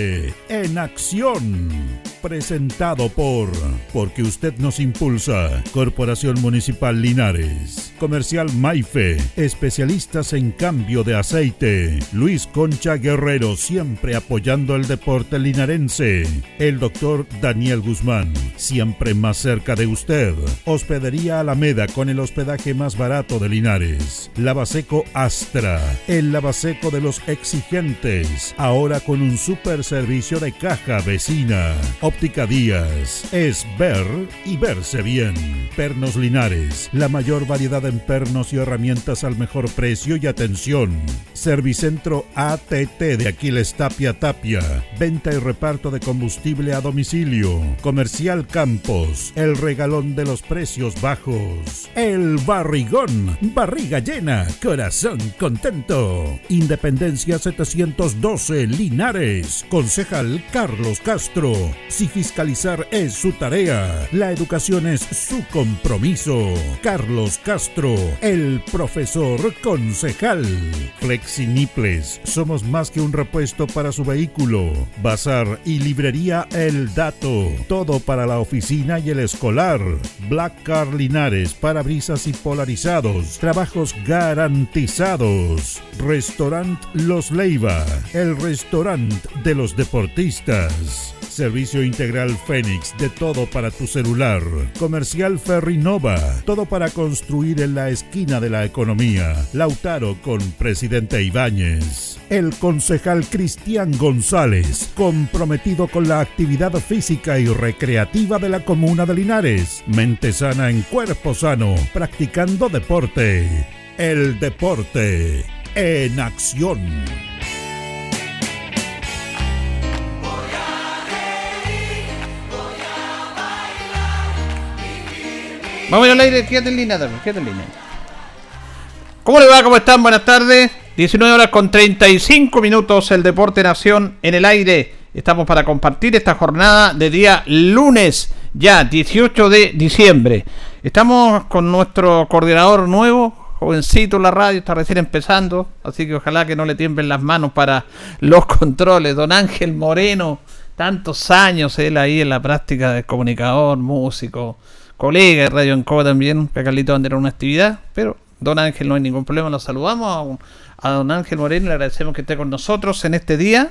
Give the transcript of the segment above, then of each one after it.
en acción. Presentado por Porque usted nos impulsa. Corporación Municipal Linares. Comercial Maife. Especialistas en cambio de aceite. Luis Concha Guerrero siempre apoyando el deporte linarense. El doctor Daniel Guzmán. Siempre más cerca de usted. Hospedería Alameda con el hospedaje más barato de Linares. Lavaseco Astra. El lavaseco de los exigentes. Ahora con un super servicio de caja vecina. Óptica Díaz. Es ver y verse bien. Pernos Linares. La mayor variedad en pernos y herramientas al mejor precio y atención. Servicentro ATT de Aquiles Tapia Tapia. Venta y reparto de combustible a domicilio. Comercial Campos. El regalón de los precios bajos. El barrigón. Barriga llena. Corazón contento. Independencia 712 Linares. Concejal Carlos Castro. Si fiscalizar es su tarea, la educación es su compromiso. Carlos Castro, el profesor concejal. Flexiniples, somos más que un repuesto para su vehículo. Bazar y librería El Dato, todo para la oficina y el escolar. Black Car Linares, parabrisas y polarizados, trabajos garantizados. Restaurant Los Leiva, el restaurante de los deportistas. Servicio Integral Fénix, de todo para tu celular. Comercial Ferrinova, todo para construir en la esquina de la economía. Lautaro con Presidente Ibáñez. El concejal Cristian González, comprometido con la actividad física y recreativa de la comuna de Linares. Mente sana en cuerpo sano, practicando deporte. El deporte en acción. Vamos al aire, quédate en línea también, quédate en línea. ¿Cómo le va? ¿Cómo están? Buenas tardes. 19 horas con 35 minutos el Deporte Nación en el aire. Estamos para compartir esta jornada de día lunes, ya 18 de diciembre. Estamos con nuestro coordinador nuevo, jovencito en la radio, está recién empezando, así que ojalá que no le tiemblen las manos para los controles. Don Ángel Moreno, tantos años él ahí en la práctica de comunicador, músico, colega de Radio Encoba también, que Carlito va a tener una actividad, pero Don Ángel no hay ningún problema, lo saludamos a, a Don Ángel Moreno, le agradecemos que esté con nosotros en este día.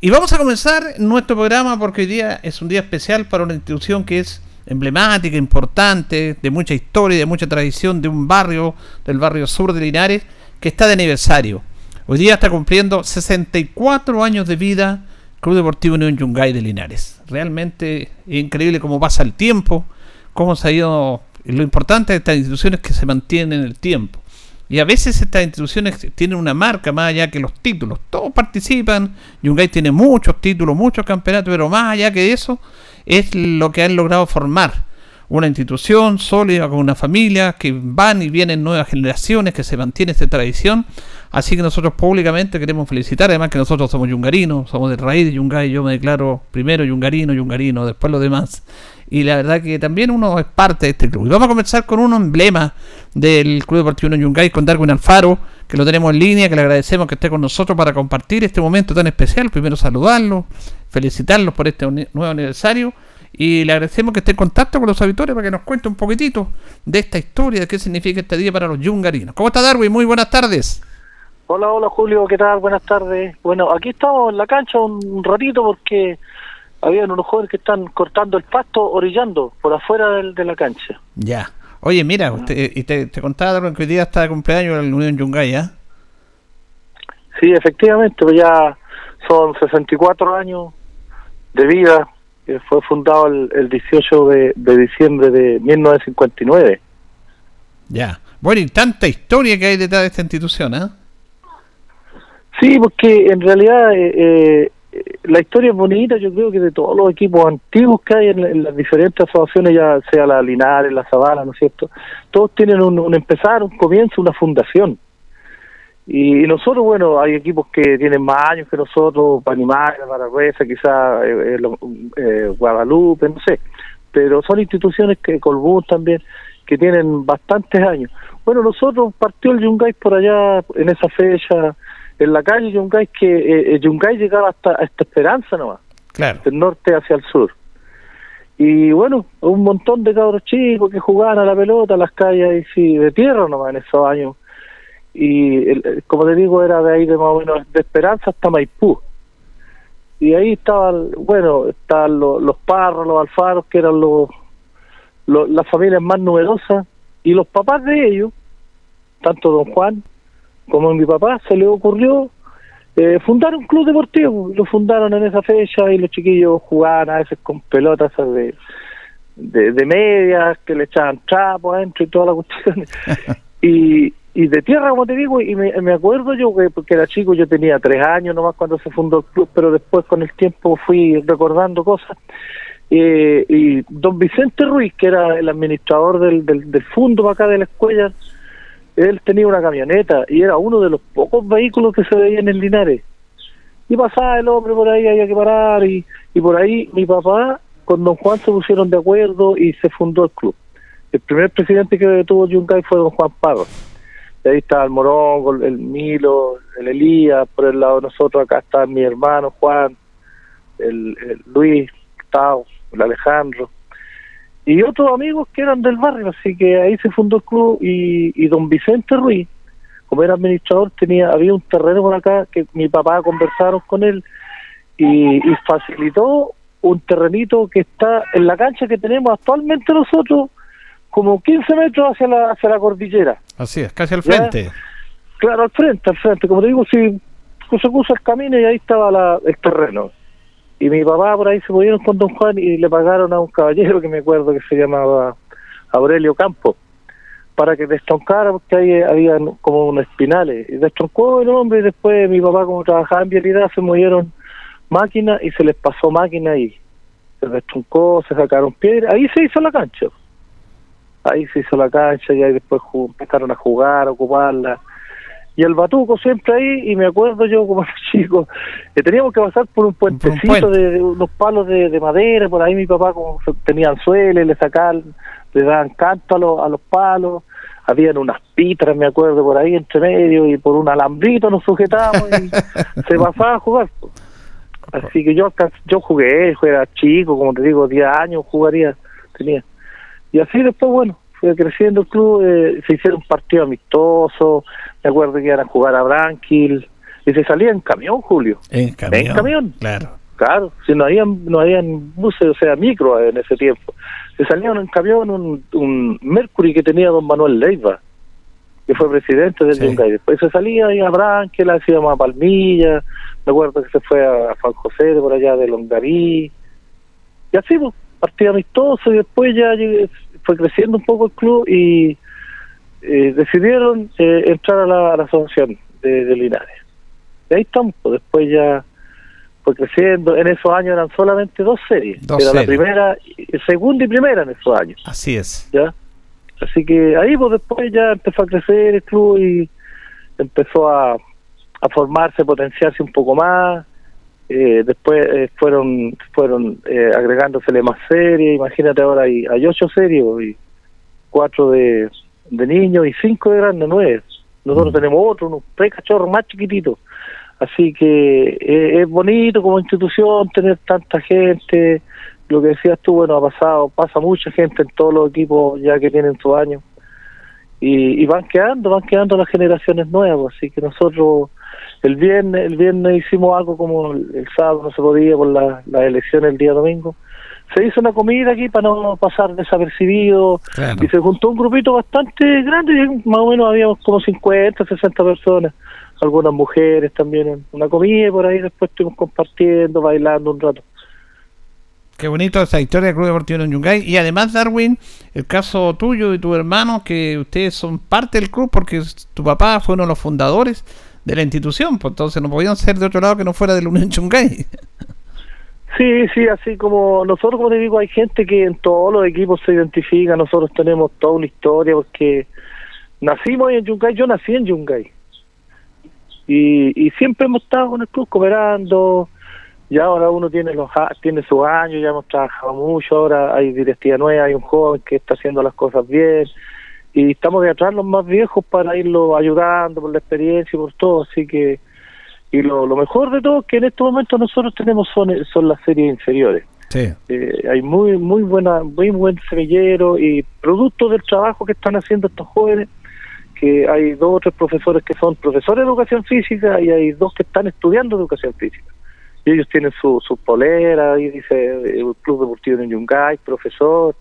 Y vamos a comenzar nuestro programa porque hoy día es un día especial para una institución que es emblemática, importante, de mucha historia, de mucha tradición, de un barrio, del barrio sur de Linares, que está de aniversario. Hoy día está cumpliendo 64 años de vida Club Deportivo Unión Yungay de Linares. Realmente increíble cómo pasa el tiempo, cómo se ha ido... Lo importante de estas instituciones es que se mantienen en el tiempo. Y a veces estas instituciones tienen una marca más allá que los títulos. Todos participan. Yungay tiene muchos títulos, muchos campeonatos, pero más allá que eso es lo que han logrado formar. Una institución sólida con una familia, que van y vienen nuevas generaciones, que se mantiene esta tradición. Así que nosotros públicamente queremos felicitar, además que nosotros somos yungarinos, somos de raíz de Yungay, yo me declaro primero yungarino, yungarino, después lo demás y la verdad que también uno es parte de este club. Y vamos a comenzar con un emblema del Club Deportivo Yungay, con Darwin Alfaro, que lo tenemos en línea, que le agradecemos que esté con nosotros para compartir este momento tan especial. Primero saludarlo, felicitarlos por este nuevo aniversario y le agradecemos que esté en contacto con los auditores para que nos cuente un poquitito de esta historia, de qué significa este día para los yungarinos. ¿Cómo está Darwin? Muy buenas tardes. Hola, hola Julio, ¿qué tal? Buenas tardes. Bueno, aquí estamos en la cancha un ratito porque habían unos jóvenes que están cortando el pasto, orillando por afuera del, de la cancha. Ya. Oye, mira, usted, y te, te contaba que hoy día está de cumpleaños en la Unión Yungay, ¿ah? Sí, efectivamente, pues ya son 64 años de vida, que fue fundado el, el 18 de, de, diciembre de 1959. Ya. Bueno, y tanta historia que hay detrás de esta institución, ¿ah? Sí, porque en realidad eh, eh, la historia es bonita, yo creo que de todos los equipos antiguos que hay en, en las diferentes asociaciones, ya sea la Linares, la Sabana, ¿no es cierto? Todos tienen un, un empezar, un comienzo, una fundación. Y, y, nosotros, bueno, hay equipos que tienen más años que nosotros, Panimá, Paraguesa, quizás eh, eh, Guadalupe, no sé. Pero son instituciones que, Colbún también, que tienen bastantes años. Bueno, nosotros partió el Yungay por allá en esa fecha, en la calle Yungay que eh, eh, Yungay llegaba hasta esta Esperanza nomás, Claro. del norte hacia el sur. Y bueno, un montón de cabros chicos que jugaban a la pelota, a las calles ahí, sí, de tierra nomás en esos años. Y el- como te digo, era de ahí de más o menos de Esperanza hasta Maipú. Y ahí estaban, bueno, estaban los, los parros, los alfaros, que eran los, los- las familias más numerosas. Y los papás de ellos, tanto don Juan como mi papá, se les ocurrió eh, fundar un club deportivo. Lo fundaron en esa fecha y los chiquillos jugaban a veces con pelotas esas de, de, de medias, que le echaban trapo adentro y toda la cuestión. y, y de tierra, como te digo, y me, me acuerdo yo que porque era chico, yo tenía tres años nomás cuando se fundó el club, pero después con el tiempo fui recordando cosas. Eh, y don Vicente Ruiz, que era el administrador del, del, del fondo acá de la escuela, él tenía una camioneta y era uno de los pocos vehículos que se veían en Linares. Y pasaba el hombre por ahí, había que parar, y, y por ahí mi papá con don Juan se pusieron de acuerdo y se fundó el club. El primer presidente que tuvo Yungay fue don Juan Parra. Y ahí estaba el Morongo, el Milo, el Elías, por el lado de nosotros acá está mi hermano Juan, el, el Luis, Tao, el Alejandro y otros amigos que eran del barrio, así que ahí se fundó el club y, y don Vicente Ruiz, como era administrador, tenía había un terreno por acá que mi papá conversaron con él y, y facilitó un terrenito que está en la cancha que tenemos actualmente nosotros, como 15 metros hacia la, hacia la cordillera. Así es, casi al Ya. frente. Claro, al frente, al frente. Como te digo, si se puso el camino y ahí estaba la, el terreno. Y mi papá por ahí se movieron con don Juan y le pagaron a un caballero que me acuerdo que se llamaba Aurelio Campo para que destroncara porque ahí había como unos espinales. Y destroncó el hombre y después mi papá como trabajaba en vialidad se movieron máquinas y se les pasó máquina ahí. Se destroncó, se sacaron piedras. Ahí se hizo la cancha. Ahí se hizo la cancha y ahí después empezaron a jugar, a ocuparla. Y el batuco siempre ahí y me acuerdo yo como chico que teníamos que pasar por un puentecito puente. de, de unos palos de, de madera por ahí mi papá como tenían sueles le sacaban le daban canto a los, a los palos. Habían unas pitras me acuerdo por ahí entre medio y por un alambrito nos sujetábamos y se pasaba a jugar. Así que yo yo jugué yo era chico como te digo 10 años jugaría tenía y así después, bueno, fue creciendo el club, eh, se hicieron partidos amistosos, me acuerdo que iban a jugar a Branquil, y se salía en camión, Julio. En camión. En camión. Claro. Claro, si no habían, no habían buses, o sea, micro en ese tiempo. Se salían en camión un, un Mercury que tenía don Manuel Leiva, que fue presidente del Sí. Yungay. Después se salía ahí a Branquil, así a Palmilla, me acuerdo que se fue a Juan José de por allá de Longarí, y así, pues, partido amistoso y después ya llegué- fue creciendo un poco el club y eh, decidieron eh, entrar a la, a la asociación de, de Linares. Y ahí estamos, pues, después ya fue creciendo. En esos años eran solamente dos series. Dos Era la primera, segunda y primera en esos años. Así es. ¿ya? Así que ahí pues después ya empezó a crecer el club y empezó a, a formarse, potenciarse un poco más. Eh, después eh, fueron fueron eh, agregándosele más series. Imagínate ahora hay, hay ocho series y cuatro de, de niños y cinco de grandes, nueve. Nosotros tenemos otro, unos tres cachorros más chiquititos. Así que eh, es bonito como institución tener tanta gente. Lo que decías tú, bueno, ha pasado, pasa mucha gente en todos los equipos ya que tienen su año. Y, y van quedando, van quedando las generaciones nuevas. Así que nosotros el viernes, el viernes hicimos algo como el, el sábado no se podía por la, la elección el día domingo. Se hizo una comida aquí para no pasar desapercibido Claro. y se juntó un grupito bastante grande, más o menos habíamos como 50, 60 personas, algunas mujeres también, una comida y por ahí después estuvimos compartiendo, bailando un rato. Qué bonito esa historia del Club Deportivo en Yungay. Y además, Darwin, el caso tuyo y tu hermano, que ustedes son parte del club porque tu papá fue uno de los fundadores de la institución, pues entonces no podían ser de otro lado que no fuera de la Unión Yungay. Sí, sí, así como nosotros, como te digo, hay gente que en todos los equipos se identifica, nosotros tenemos toda una historia porque nacimos en Yungay, yo nací en Yungay. Y, y siempre hemos estado con el club cooperando, ya ahora uno tiene los tiene sus años, ya hemos trabajado mucho, ahora hay directiva nueva, hay un joven que está haciendo las cosas bien y estamos de atrás los más viejos para irlo ayudando por la experiencia y por todo, así que Y lo, lo mejor de todo es que en estos momentos nosotros tenemos son, son las series inferiores. Sí. Eh, hay muy muy buena muy buen semillero y producto del trabajo que están haciendo estos jóvenes que hay dos o tres profesores que son profesores de educación física y hay dos que están estudiando educación física y ellos tienen su, su polera y dice el club deportivo de Yungay profesor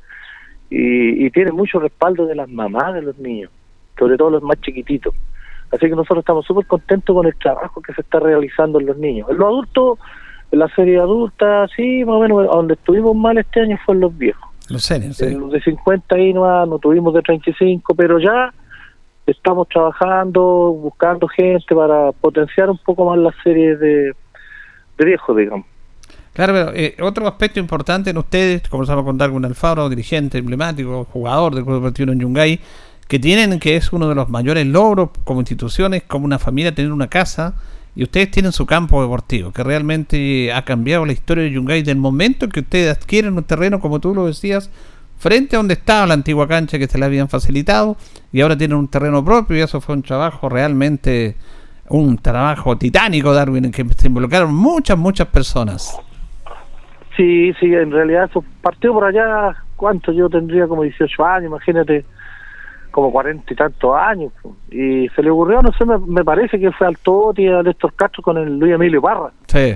y, y tienen mucho respaldo de las mamás de los niños sobre todo los más chiquititos así que nosotros estamos súper contentos con el trabajo que se está realizando en los niños en los adultos en la serie adulta, sí, más o menos, donde estuvimos mal este año fue en los viejos. Los seniors, sí. En los de 50 ahí no, no tuvimos de 35, pero ya estamos trabajando, buscando gente para potenciar un poco más las series de, de viejos, digamos. Claro, pero eh, otro aspecto importante en ustedes, comenzamos a contar con Alfaro, dirigente emblemático, jugador del Club Deportivo en Yungay, que tienen, que es uno de los mayores logros como instituciones, como una familia, tener una casa, y ustedes tienen su campo deportivo, que realmente ha cambiado la historia de Yungay del momento en que ustedes adquieren un terreno, como tú lo decías, frente a donde estaba la antigua cancha que se le habían facilitado, y ahora tienen un terreno propio, y eso fue un trabajo realmente, un trabajo titánico, Darwin, en que se involucraron muchas, muchas personas. Sí, sí, en realidad eso partió por allá, ¿cuánto? Yo tendría como 18 años, imagínate, como cuarenta y tantos años. Y se le ocurrió, no sé, me, me parece que fue al Toti, a Néstor Castro con el Luis Emilio Parra. Sí.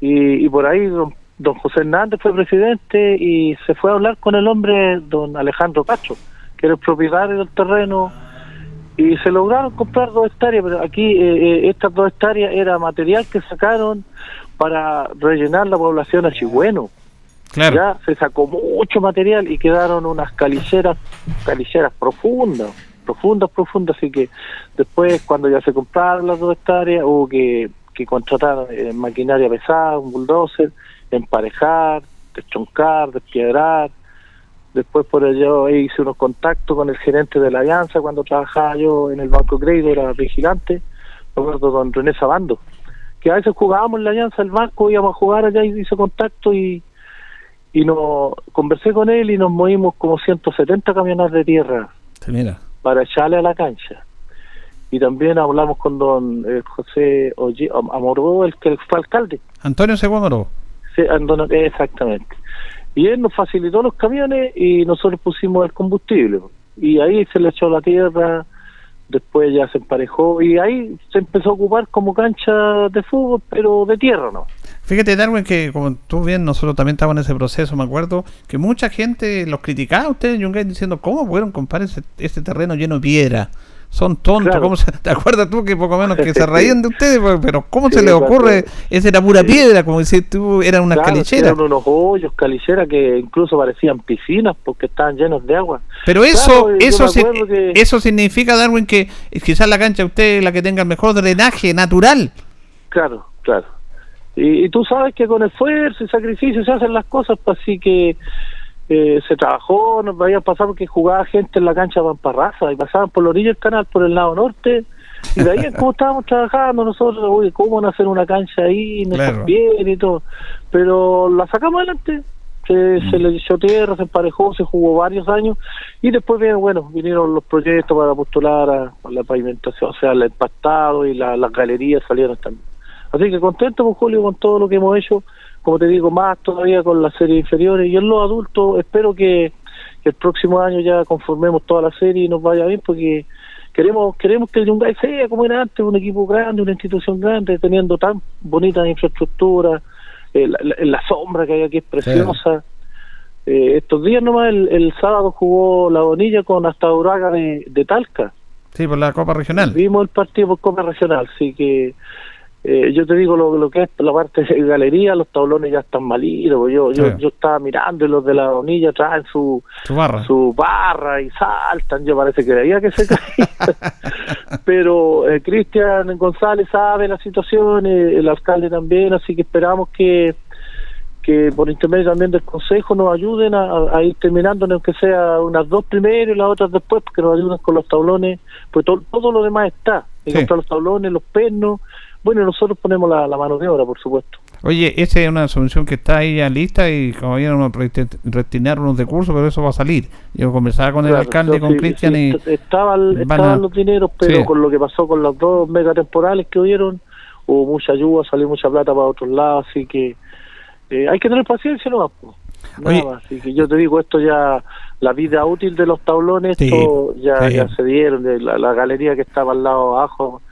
Y, y por ahí don, don José Hernández fue presidente y se fue a hablar con el hombre, don Alejandro Castro, que era el propietario del terreno. Y se lograron comprar dos hectáreas, pero aquí eh, eh, estas dos hectáreas era material que sacaron para rellenar la población a Chigüeno. Claro. Ya se sacó mucho material y quedaron unas caliceras, caliceras profundas, profundas, profundas, así que después cuando ya se compraron las dos hectáreas hubo que, que contratar eh, maquinaria pesada, un bulldozer, emparejar, deschoncar, despiedrar, después por ello hice unos contactos con el gerente de la Alianza cuando trabajaba yo en el Banco Crédito, era vigilante, me acuerdo con René Sabando, que a veces jugábamos en la Alianza, el banco, íbamos a jugar allá y hice contacto y y no conversé con él y nos movimos como 170 camiones de tierra Sí, mira. para echarle a la cancha. Y también hablamos con don eh, José Amoró, el que fue alcalde. Antonio Seguamoro. Sí, andona- exactamente. Y él nos facilitó los camiones y nosotros pusimos el combustible. Y ahí se le echó la tierra, después ya se emparejó y ahí se empezó a ocupar como cancha de fútbol, pero de tierra, ¿no? Fíjate, Darwin, que como tú bien, nosotros también estábamos en ese proceso, me acuerdo, que mucha gente los criticaba a ustedes Yungay diciendo, ¿cómo pudieron comprar ese, ese terreno lleno de piedra? Son tontos, Claro. ¿cómo se- ¿te acuerdas tú que poco menos que se reían de ustedes? Pero- ¿cómo Sí, se les claro. ocurre? Esa era pura piedra, como decís tú, eran unas Claro, calicheras. Eran unos hoyos, caliceras que incluso parecían piscinas porque estaban llenos de agua. Pero eso, eso, si- que- eso significa, Darwin, que quizás la cancha usted es la que tenga el mejor drenaje natural. Claro, claro. Y, y tú sabes que con esfuerzo y sacrificio se hacen las cosas, pues así que eh, se trabajó, nos había pasado porque jugaba gente en la cancha de Pamparraza y pasaban por la orilla del canal, por el lado norte, y de ahí es como estábamos trabajando nosotros, oye, ¿cómo van a hacer una cancha ahí? No Claro. bien y todo. Pero la sacamos adelante, se, se le echó tierra, se emparejó, se jugó varios años, y después vienen, bueno, vinieron los proyectos para postular a, a la pavimentación, o sea, el empastado y la- las galerías salieron también. Así que contento con Julio con todo lo que hemos hecho, como te digo, más todavía con las series inferiores y en los adultos espero que, que el próximo año ya conformemos toda la serie y nos vaya bien porque queremos queremos que el Yungay sea como era antes, un equipo grande, una institución grande, teniendo tan bonitas infraestructuras, eh, la, la- la sombra que hay aquí es preciosa. Eh, estos días nomás, el, el sábado jugó la Bonilla con hasta Uraga de, de Talca. Sí, por la Copa Regional. Vimos el partido por Copa Regional, así que eh, yo te digo lo, lo que es la parte de galería, los tablones ya están malitos. pues Yo, yo, Sí. yo estaba mirando y los de la Bonilla traen su, Su barra. su barra y saltan. Yo parece que veía que se caía. Pero eh, Cristian González sabe la situación, eh, el alcalde también, así que esperamos que que por intermedio también del consejo nos ayuden a, ir terminando aunque sea unas dos primero y las otras después porque nos ayuden con los tablones pues to- todo lo demás está Sí. los tablones los pernos bueno nosotros ponemos la, la mano de obra por supuesto Oye, esa es una solución que está ahí ya lista y como vieron, retirar unos de curso, pero eso va a salir. Yo conversaba con el Claro, alcalde, yo con sí- Cristian sí, y... estaban, estaban a- los dineros pero Sí. con lo que pasó con las dos megatemporales que hubieron hubo mucha ayuda, salió mucha plata para otros lados, así que eh, hay que tener paciencia no Nada más. Así que yo te digo, esto ya, la vida útil de los tablones, esto ya, ya se dieron, la, la, galería que estaba al lado abajo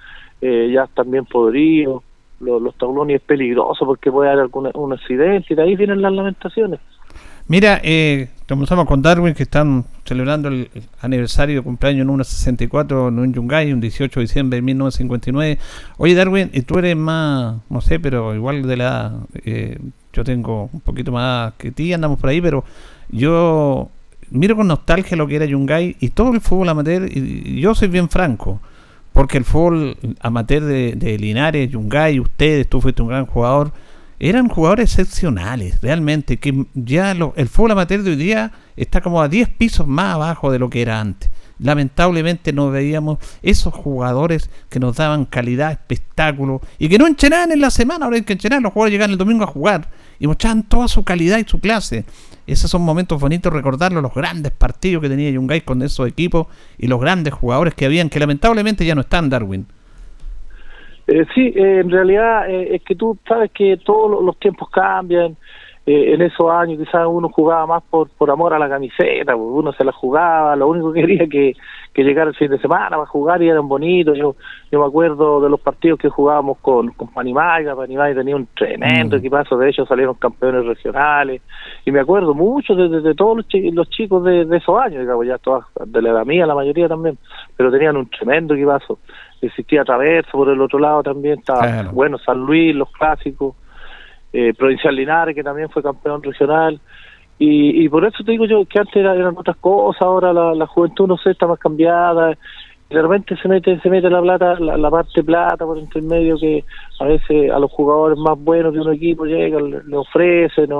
eh, ya están bien podridos, los, los es peligroso porque puede haber algún accidente y de ahí vienen las lamentaciones. Mira, eh, comenzamos con Darwin, que están celebrando el, aniversario de cumpleaños en 1.64 en un Yungay, un 18 de diciembre de 1959. Oye, Darwin, y tú eres más, no sé, pero igual de la eh, yo tengo un poquito más que ti, andamos por ahí, pero yo miro con nostalgia lo que era Yungay y todo el fútbol amateur, y yo soy bien franco, porque el fútbol amateur de, de Linares, Yungay, ustedes, tú fuiste un gran jugador eran jugadores excepcionales, realmente, que ya el fútbol amateur de hoy día está como a 10 pisos más abajo de lo que era antes. Lamentablemente no veíamos esos jugadores que nos daban calidad, espectáculo y que no enchenaban en la semana, ahora hay que enchenar, los jugadores llegan el domingo a jugar y mostraban toda su calidad y su clase. Esos son momentos bonitos recordarlo, los grandes partidos que tenía Yungay con esos equipos y los grandes jugadores que habían, que lamentablemente ya no están, Darwin. Eh, sí, eh, en realidad eh, es que tú sabes que todos los tiempos cambian. En esos años quizás uno jugaba más por, por amor a la camiseta, pues, uno se la jugaba, lo único que quería que, que llegara el fin de semana para jugar y eran bonitos. Yo yo me acuerdo de los partidos que jugábamos con, con Panimaya, Panimaya tenía un tremendo mm. equipazo, de ellos salieron campeones regionales, y me acuerdo mucho de, de, todos los, chicos de, esos años, digamos, ya todas, de la edad mía la mayoría también, pero tenían un tremendo equipazo existía Traverso por el otro lado también, estaba bueno San Luis, los clásicos, eh, Provincial Linares, que también fue campeón regional. Y, y por eso te digo yo que antes eran otras cosas, ahora la, juventud no sé, está más cambiada, de repente se mete se mete la plata la, parte plata por entre medio que a veces a los jugadores más buenos de un equipo llega le, ofrecen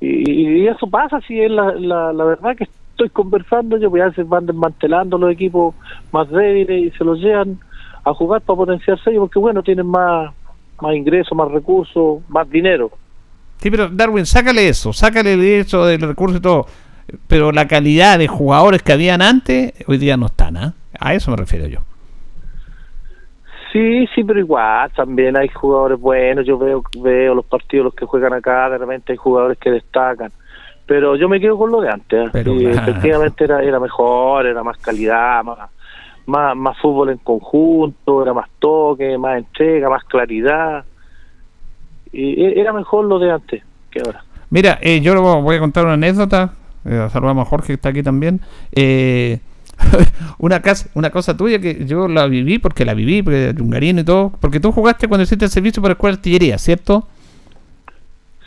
y, y, eso pasa si es la, la, la verdad que estoy conversando yo pues a veces van desmantelando los equipos más débiles y se los llevan a jugar para potenciarse ellos, porque bueno, tienen más, más ingresos, más recursos, más dinero. Sí, pero Darwin, sácale eso, sácale eso del recurso y todo. Pero la calidad de jugadores que habían antes, hoy día no están, ¿ah? A eso me refiero yo. Sí, sí, pero igual también hay jugadores buenos. Yo veo veo los partidos los que juegan acá, de repente hay jugadores que destacan. Pero yo me quedo con lo de antes. ¿ah? Pero, efectivamente era, era mejor, era más calidad, más, más, más fútbol en conjunto, era más toque, más entrega, más claridad. Y e, era mejor lo de antes que ahora. Mira, eh, yo voy a contar una anécdota. Eh, a Jorge que está aquí también. Eh, una, casa, una cosa tuya que yo la viví porque la viví, porque Jungarino y todo. Porque tú jugaste cuando hiciste el servicio para escuela artillería, ¿cierto?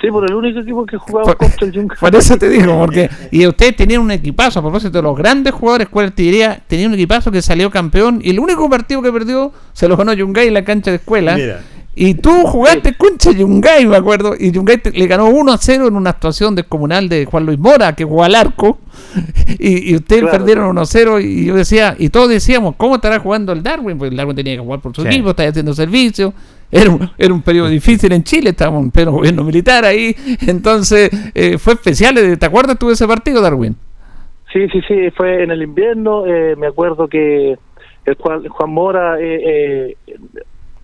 Sí, por el único equipo que jugaba contra el Junca. Por eso te digo, porque. Y ustedes tenían un equipazo, a propósito de los grandes jugadores de artillería, tenían un equipazo que salió campeón y el único partido que perdió se lo ganó Yungay en la cancha de escuela. Y tú jugaste contra Yungay, me acuerdo, y Yungay le ganó 1 a 0 en una actuación descomunal de Juan Luis Mora, que jugó al arco, y, ustedes perdieron 1 a 0, y yo decía, y todos decíamos, ¿cómo estará jugando el Darwin? Porque el Darwin tenía que jugar por su equipo, estaba haciendo servicio, era un, era un periodo difícil en Chile, estábamos en pleno gobierno militar ahí, entonces eh, fue especial. Eh, ¿Te acuerdas tú de ese partido, Darwin? Sí, sí, sí, fue en el invierno, eh, me acuerdo que el Juan, Juan Mora eh,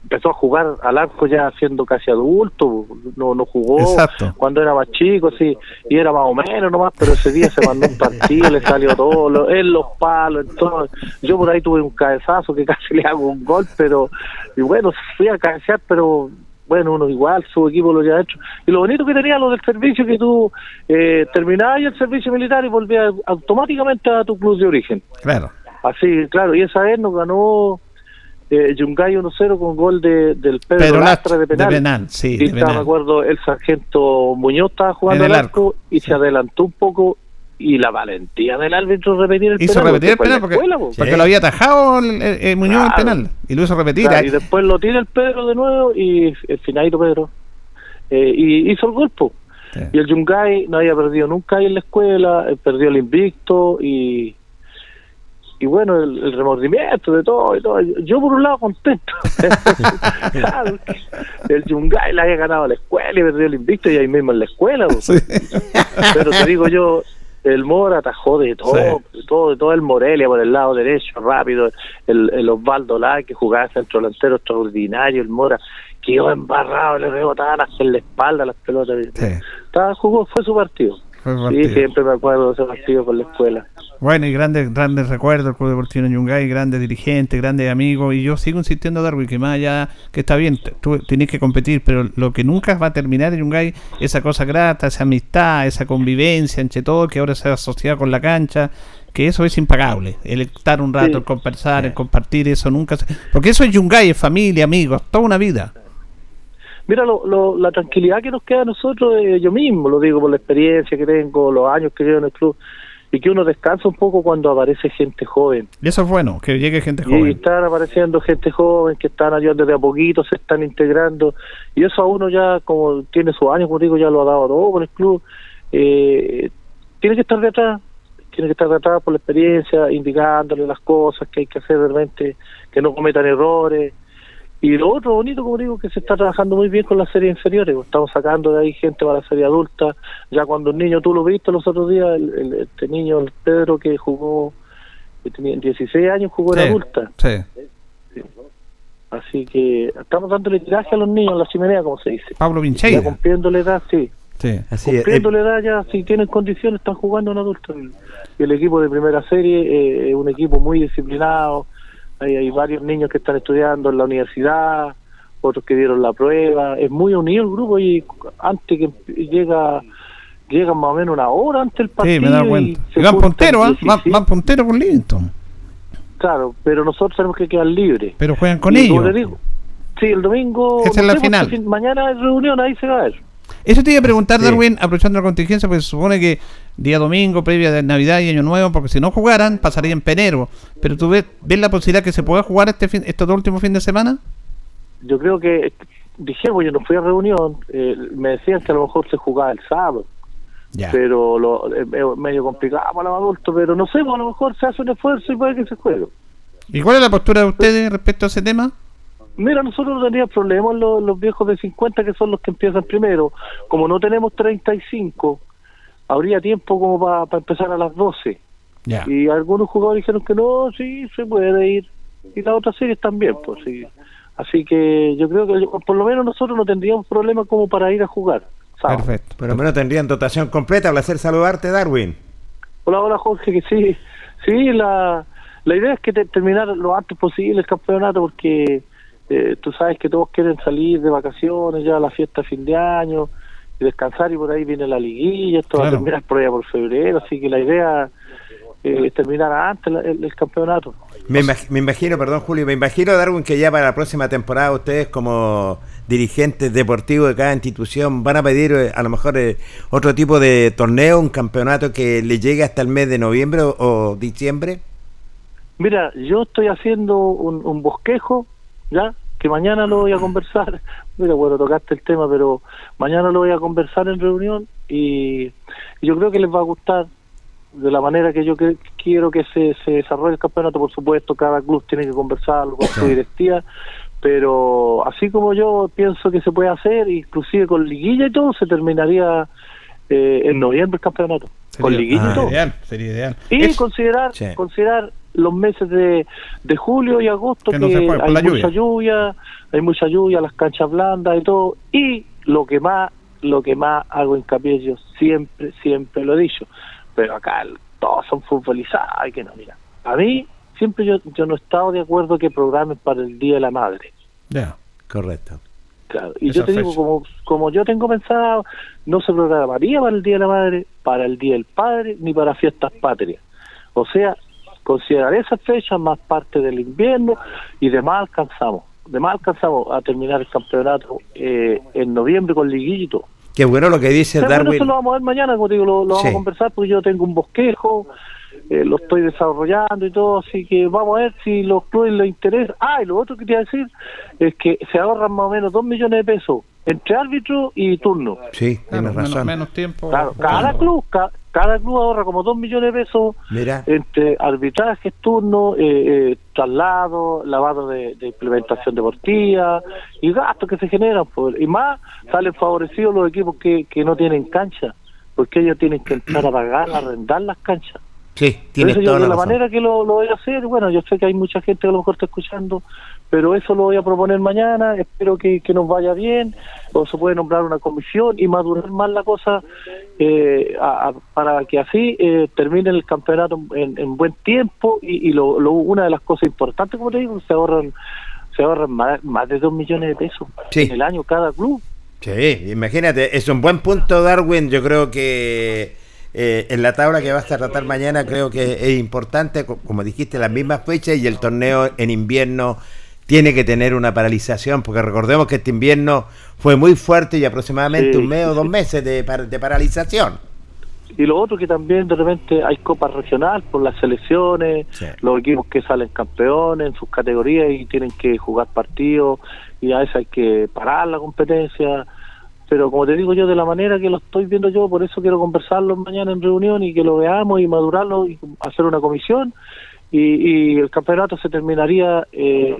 empezó a jugar al arco ya siendo casi adulto, no no jugó cuando era más chico, sí, y era más o menos nomás, pero ese día se mandó un partido, le salió todo, en los palos, en todo. Yo por ahí tuve un cabezazo que casi le hago un gol, pero, y bueno, fui a cabecear, pero bueno, uno igual, su equipo lo había hecho. Y lo bonito que tenía lo del servicio, que tú eh, terminabas el servicio militar y volvías automáticamente a tu club de origen. Claro. Así, claro, y esa vez nos ganó eh, Yungay 1-0 con gol de, del Pedro, Lastra de penal. De penal sí, y me acuerdo, el sargento Muñoz estaba jugando el arco, y se adelantó un poco y la valentía del árbitro repetir el hizo repetir el penal porque, porque, lo había atajado el, Muñoz el penal y lo hizo repetir. y después lo tira el Pedro de nuevo y el finalito Pedro. Eh, y hizo el golpe. Y el Yungay no había perdido nunca ahí en la escuela, eh, perdió el invicto y y bueno, el, remordimiento de todo y todo. Yo por un lado contento. el Yungay le había ganado a la escuela y perdió el invicto y ahí mismo en la escuela. Pero te digo yo, el Mora atajó de todo, todo, de todo el Morelia por el lado derecho, rápido, el, el Osvaldo Lai que jugaba centro delantero extraordinario, el Mora quedó embarrado, le rebotaban hasta en la espalda las pelotas. Estaba, jugó, fue su partido. Sí, siempre me acuerdo de ese partido con la escuela. Bueno, y grandes grandes recuerdos el Club Deportivo Yungay, grandes dirigentes, grandes amigos. Y yo sigo insistiendo, Darwin, que más allá, que está bien, tú tienes que competir, pero lo que nunca va a terminar en Yungay, esa cosa grata, esa amistad, esa convivencia entre todo, que ahora se asocia con la cancha, que eso es impagable. El estar un rato, el conversar, el compartir, eso nunca se... Porque eso es Yungay, es familia, amigos, toda una vida. Mira, lo, la tranquilidad que nos queda a nosotros, eh, yo mismo, lo digo por la experiencia que tengo, los años que llevo en el club, y que uno descansa un poco cuando aparece gente joven. Y eso es bueno, que llegue gente joven. Y están apareciendo gente joven, que están ayudando de a poquito, se están integrando, y eso a uno ya, como tiene sus años, como digo, ya lo ha dado todo con el club, eh, tiene que estar detrás, tiene que estar detrás por la experiencia, indicándole las cosas que hay que hacer realmente, que no cometan errores, y lo otro bonito, como digo, que se está trabajando muy bien con las series inferiores. Pues, estamos sacando de ahí gente para la serie adulta. Ya cuando un niño, tú lo viste los otros días, el, este niño, el Pedro, que jugó, que tenía 16 años, jugó en adulta. Sí. Así que estamos dándole tiraje a los niños, a la chimenea, como se dice. Pablo Vincheira. Ya cumpliendo la edad, sí. Sí, así cumpliendo la edad ya, si tienen condiciones, están jugando en adulto. Y el equipo de primera serie eh, es un equipo muy disciplinado hay, varios niños que están estudiando en la universidad, otros que dieron la prueba. Es muy unido el grupo y antes que llega llegan más o menos una hora antes del partido. Sí, me da cuenta. Y, van punteros, ¿eh? van, punteros con Livingston. Claro, pero nosotros tenemos que quedar libres. Pero juegan con ellos. sí, el domingo. Esa es la final. mañana es reunión, ahí se va a ver. Eso te iba a preguntar, Darwin, aprovechando la contingencia, porque se supone que día domingo, previa de Navidad y Año Nuevo, porque si no jugaran, pasaría en Penero. Pero tú ves, ves la posibilidad que se pueda jugar este fin, estos dos últimos fines de semana? Yo creo que, dijimos, yo no fui a reunión, eh, me decían que a lo mejor se jugaba el sábado. Pero lo, es medio complicado para los adultos, pero no sé, pues, a lo mejor se hace un esfuerzo y puede que se juegue. ¿Y cuál es la postura de ustedes respecto a ese tema? Mira, nosotros no teníamos problemas los, los viejos de 50 que son los que empiezan primero. Como no tenemos 35, habría tiempo como para empezar a las 12. Y algunos jugadores dijeron que no, sí, se puede ir. Y las otras series también, pues sí. Así que yo creo que por lo menos nosotros no tendríamos problema como para ir a jugar. Perfecto. Por lo menos tendrían dotación completa. Placer saludarte, Darwin. Hola, hola, Jorge, que sí. Sí, la, la idea es que terminar lo antes posible el campeonato porque eh, tú sabes que todos quieren salir de vacaciones ya a la fiesta de fin de año y descansar y por ahí viene la liguilla, esto va a terminar por allá por febrero, así que la idea eh, es terminar antes el, campeonato. Me, imagino, perdón Julio, me imagino Darwin que ya para la próxima temporada ustedes como dirigentes deportivos de cada institución van a pedir eh, a lo mejor otro tipo de torneo, un campeonato que le llegue hasta el mes de noviembre o, diciembre. Mira, yo estoy haciendo un bosquejo ¿ya? Que mañana lo voy a conversar. Mira, bueno, tocaste el tema, pero mañana lo voy a conversar en reunión y, yo creo que les va a gustar de la manera que yo quiero que se, se desarrolle el campeonato. Por supuesto, cada club tiene que conversarlo con su directiva, pero así como yo pienso que se puede hacer, inclusive con liguilla y todo, se terminaría eh, en noviembre el campeonato. Con liguilla todo. sería ideal. Y considerar, considerar los meses de, de julio y agosto que, hay mucha lluvia, hay mucha lluvia, las canchas blandas y todo, y lo que más, lo que más hago hincapié yo siempre, siempre lo he dicho, pero acá todos son futbolizados y que no, mira, a mí siempre yo, yo no he estado de acuerdo que programen para el Día de la Madre. Ya, correcto. Claro, y yo te digo, como, como yo tengo pensado, no se programaría para el Día de la Madre, para el Día del Padre, ni para fiestas patrias. O sea, considerar esa fecha más parte del invierno y de más alcanzamos, de más alcanzamos a terminar el campeonato eh, en noviembre con liguito. Qué bueno lo que dice Darwin. eso lo vamos a ver mañana, como digo, lo, vamos a conversar porque yo tengo un bosquejo, eh, lo estoy desarrollando y todo, así que vamos a ver si los clubes les interesa. Ah, y lo otro que te iba a decir es que se ahorran más o menos dos millones de pesos entre árbitro y turno. Sí, tienes razón. Menos, tiempo. cada club, cada club ahorra como 2 millones de pesos entre arbitrajes, turnos, eh, eh, traslado, lavado de, implementación deportiva y gastos que se generan. Pues, y más salen favorecidos los equipos que, que no tienen cancha, porque ellos tienen que entrar a pagar, a arrendar las canchas. Sí, tiene toda la, la manera que lo, lo voy a hacer, bueno, yo sé que hay mucha gente que a lo mejor está escuchando, pero eso lo voy a proponer mañana, espero que, nos vaya bien, o se puede nombrar una comisión y madurar más la cosa eh, para que así eh, termine el campeonato en, buen tiempo y, lo, una de las cosas importantes, como te digo, se ahorran se ahorran más, de dos millones de pesos en el año cada club. Sí, imagínate, es un buen punto Darwin, yo creo que eh, en la tabla que vas a tratar mañana creo que es importante, como dijiste, las mismas fechas y el torneo en invierno tiene que tener una paralización, porque recordemos que este invierno fue muy fuerte y aproximadamente un mes o dos meses de, de, paralización. Y lo otro que también de repente hay copas regional por las selecciones, los equipos que salen campeones en sus categorías y tienen que jugar partidos y a veces hay que parar la competencia pero como te digo yo, de la manera que lo estoy viendo yo, por eso quiero conversarlo mañana en reunión y que lo veamos y madurarlo y hacer una comisión y, el campeonato se terminaría eh,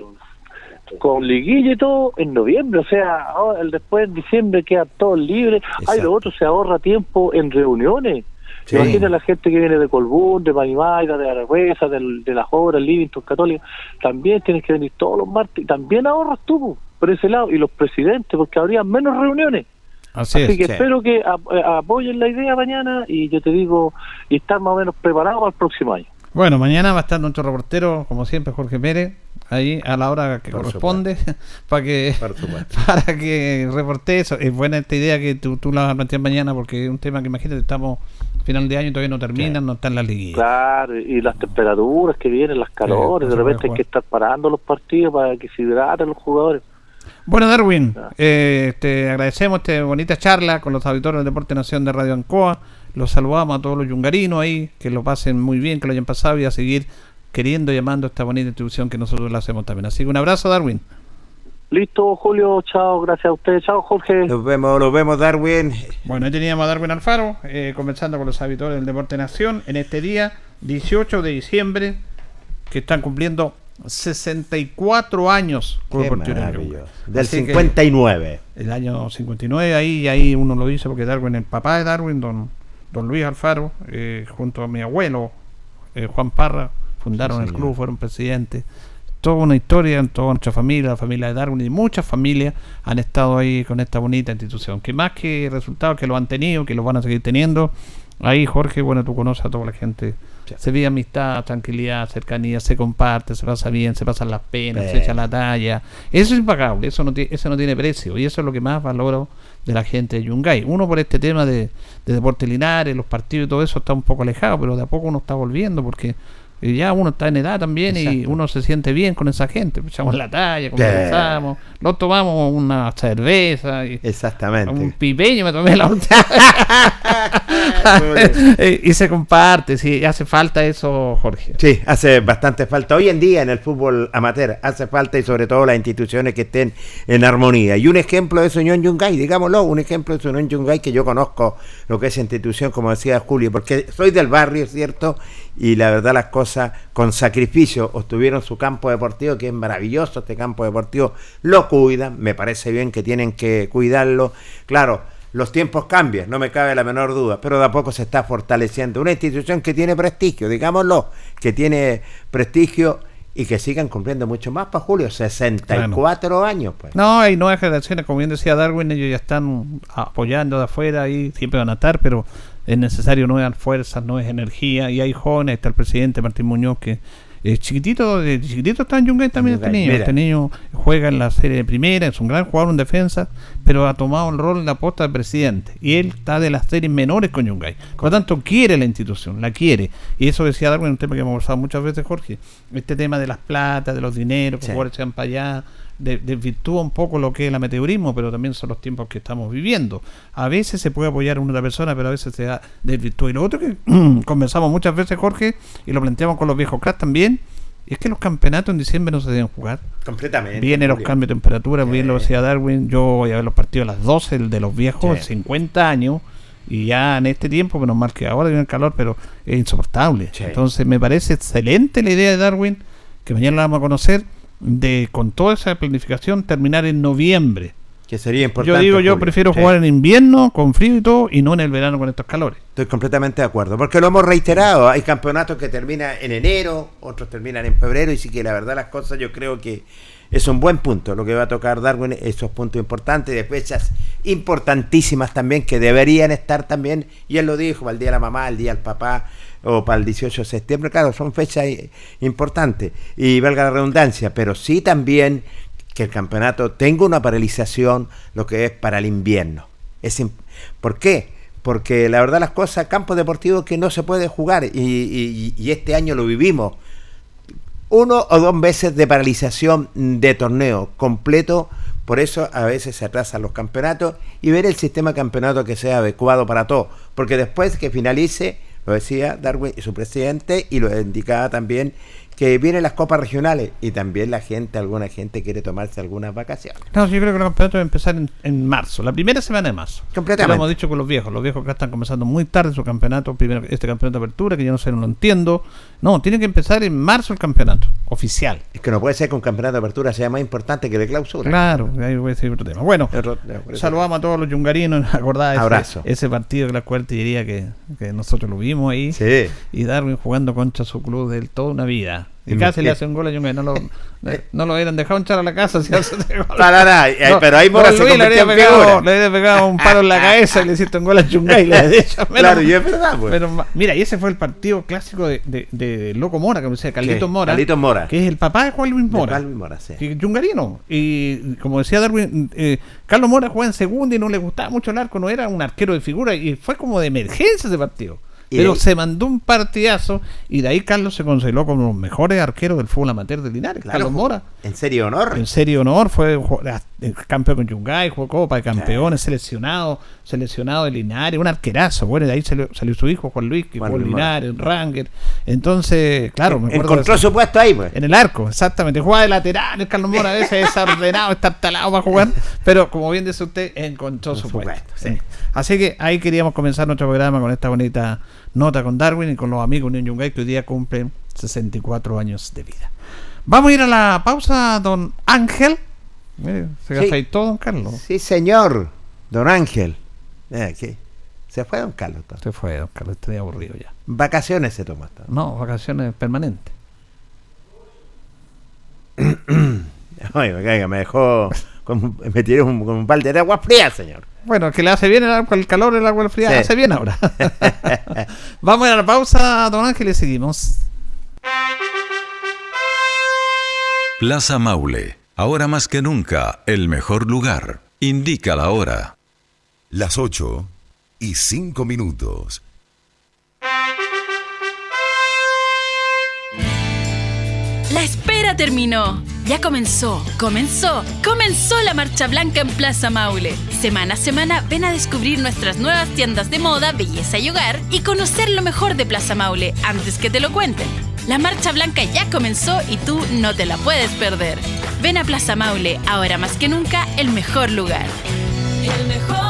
con liguilla y todo en noviembre, o sea, el después en diciembre queda todo libre, hay lo otro se ahorra tiempo en reuniones. Imagina la gente que viene de Colbún, de Panimaida, de Aragüesa, de las obras, Livingston, Católica, también tienes que venir todos los martes y también ahorras tú por ese lado y los presidentes, porque habría menos reuniones. Así, que espero que eh, apoyen la idea mañana y yo te digo, y estar más o menos preparados para el próximo año. Bueno, mañana va a estar nuestro reportero, como siempre, Jorge Pérez, ahí a la hora que corresponde, para que para que reporte eso. Es buena esta idea que tú, tú la planteas mañana, porque es un tema que imagínate, estamos final de año y todavía no terminan, no están las liguillas. Claro, y las temperaturas que vienen, las calores, de repente hay que estar parando los partidos para que se hidraten los jugadores. Bueno, Darwin, eh, te agradecemos esta bonita charla con los auditores del Deporte Nación de Radio Ancoa. Los saludamos a todos los yungarinos ahí, que lo pasen muy bien, que lo hayan pasado y a seguir queriendo y llamando esta bonita institución que nosotros la hacemos también. Así que un abrazo, Darwin. Listo, Julio, chao, gracias a ustedes, chao, Jorge. Nos vemos, nos vemos, Darwin. Bueno, ahí teníamos a Darwin Alfaro, eh, comenzando con los auditores del Deporte Nación, en este día 18 de diciembre, que están cumpliendo 64 años Del 59. el año 59, ahí, ahí uno lo dice porque Darwin, el papá de Darwin, don, don Luis Alfaro, eh, junto a mi abuelo, eh, Juan Parra, fundaron el club, fueron presidentes. Toda una historia en toda nuestra familia, la familia de Darwin y muchas familias han estado ahí con esta bonita institución. Que más que resultados que lo han tenido, que lo van a seguir teniendo, ahí Jorge, bueno, tú conoces a toda la gente se vive amistad, tranquilidad, cercanía, se comparte, se pasa bien, se pasan las penas, se echa la talla. Eso es impagable, eso no, eso no tiene precio. Y eso es lo que más valoro de la gente de Yungay. Uno por este tema de, de deporte linares, los partidos y todo eso está un poco alejado, pero de a poco uno está volviendo porque y ya uno está en edad también y uno se siente bien con esa gente. Echamos la talla, conversamos, nos tomamos una cerveza. Y Exactamente. Un pipeño me tomé la última. y se comparte, sí, hace falta eso, Jorge. Sí, hace bastante falta. Hoy en día en el fútbol amateur hace falta y sobre todo las instituciones que estén en armonía. Y un ejemplo de eso Unión Yungay, digámoslo, un ejemplo de eso Unión Yungay que yo conozco lo que es institución, como decía Julio, porque soy del barrio, cierto, y la verdad las cosas con sacrificio obtuvieron su campo deportivo, que es maravilloso este campo deportivo, lo cuidan, me parece bien que tienen que cuidarlo, claro, los tiempos cambian, no me cabe la menor duda, pero de a poco se está fortaleciendo una institución que tiene prestigio, digámoslo, que tiene prestigio y que sigan cumpliendo mucho más para Julio, 64 años. Pues. No, hay nuevas generaciones, como bien decía Darwin, ellos ya están apoyando de afuera y siempre van a estar, pero es necesario nuevas fuerzas, nuevas energía y hay jóvenes, está el presidente Martín Muñoz que es chiquitito, chiquitito está en Yungay también este niño. Este niño juega en la serie de primera, es un gran jugador en defensa, pero ha tomado el rol en la posta de presidente. Y él está de las series menores con Yungay. Por lo tanto, quiere la institución, la quiere. Y eso decía Darwin, un tema que hemos conversado muchas veces, Jorge. Este tema de las platas, de los dineros, que sí. jugadores sean para allá desvirtúa un poco lo que es el amateurismo, pero también son los tiempos que estamos viviendo. A veces se puede apoyar a una persona, pero a veces se da desvirtúa. Y lo otro que conversamos muchas veces, Jorge, y lo planteamos con los viejos cracks también, es que los campeonatos en diciembre no se deben jugar. Completamente. Vienen los cambios de temperatura, bien lo decía Darwin, yo voy a ver los partidos a las 12, el de los viejos, 50 años, y ya en este tiempo, menos mal que ahora viene el calor, pero es insoportable. Entonces me parece excelente la idea de Darwin, que mañana la vamos a conocer de con toda esa planificación terminar en noviembre. Que sería importante. Yo digo, yo prefiero jugar en invierno con frío y todo y no en el verano con estos calores. Estoy completamente de acuerdo, porque lo hemos reiterado, hay campeonatos que terminan en enero, otros terminan en febrero y sí que la verdad las cosas yo creo que es un buen punto lo que va a tocar Darwin, esos puntos importantes, de fechas importantísimas también que deberían estar también, y él lo dijo, el día de la mamá, el día del papá, o para el 18 de septiembre, claro, son fechas importantes, y valga la redundancia, pero sí también que el campeonato tenga una paralización, lo que es para el invierno. Es ¿Por qué? Porque la verdad las cosas, campos deportivos que no se puede jugar, y, y este año lo vivimos, uno o dos meses de paralización de torneo completo, por eso a veces se atrasan los campeonatos y ver el sistema de campeonato que sea adecuado para todos, porque después que finalice, lo decía Darwin y su presidente y lo indicaba también que vienen las copas regionales y también la gente, alguna gente quiere tomarse algunas vacaciones. No, yo creo que los campeonatos deben empezar en, marzo, la primera semana de marzo. Completamente. Lo hemos dicho con los viejos, los viejos acá están comenzando muy tarde su campeonato, primero este campeonato de apertura, que yo no sé, no lo entiendo. No, tiene que empezar en marzo el campeonato oficial. Es que no puede ser que un campeonato de apertura sea más importante que de clausura. Claro, ahí voy a decir otro tema. Bueno, saludamos a todos los yungarinos, acordad Abrazo. Ese, partido que la cuarta diría que, que nosotros lo vimos ahí. Sí. Y Darwin jugando contra su club de toda una vida. Y casi le hace un gol a Junge, no lo, no lo hubieran dejado entrar a la casa si hace Para nada, pero ahí Mora se le había, pegado, le había pegado un paro en la cabeza y le hiciste un gol a Junge. claro, y es verdad, pues. Pero, mira, y ese fue el partido clásico de, de, de Loco Mora, que me decía Carlitos Mora. Carlitos Mora. Que es el papá de Juan Luis Mora. Juan Luis Mora, sí. Jungarino. Y como decía Darwin, eh, Carlos Mora juega en segunda y no le gustaba mucho el arco, no era un arquero de figura y fue como de emergencia ese partido. Pero se mandó un partidazo y de ahí Carlos se consideró como los mejores arqueros del fútbol amateur de Linares. Carlos Mora. En serio honor. En serio honor. Fue campeón con Yungay, jugó Copa de Campeones, seleccionado, seleccionado de Linares, un arquerazo. Bueno, de ahí salió, su hijo Juan Luis, que jugó en Linares, en Ranger. Entonces, claro, me acuerdo. Encontró su puesto ahí, pues. En el arco, exactamente. Jugaba de lateral, el Carlos Mora a veces desordenado, está talado para jugar. Pero como bien dice usted, encontró su, puesto. Así que ahí queríamos comenzar nuestro programa con esta bonita nota con Darwin y con los amigos de Yungay que hoy día cumplen 64 años de vida. Vamos a ir a la pausa, don Ángel. se sí. don Carlos. Sí, señor, don Ángel. Se fue don Carlos. Se fue don Carlos, estoy aburrido ya. ¿Vacaciones se toma? No, vacaciones permanentes. Oye, me dejó me tiré un, con un balde de agua fría, señor. Bueno, que le hace bien el, el calor, el agua fría, le hace bien ahora. Vamos a la pausa, don Ángel, y seguimos. Plaza Maule, ahora más que nunca, el mejor lugar. Indica la hora. Las 8 y 5 minutos. La espera terminó. Ya comenzó, comenzó, comenzó la Marcha Blanca en Plaza Maule. Semana a semana ven a descubrir nuestras nuevas tiendas de moda, belleza y hogar y conocer lo mejor de Plaza Maule antes que te lo cuenten. La Marcha Blanca ya comenzó y tú no te la puedes perder. Ven a Plaza Maule, ahora más que nunca, el mejor lugar. El mejor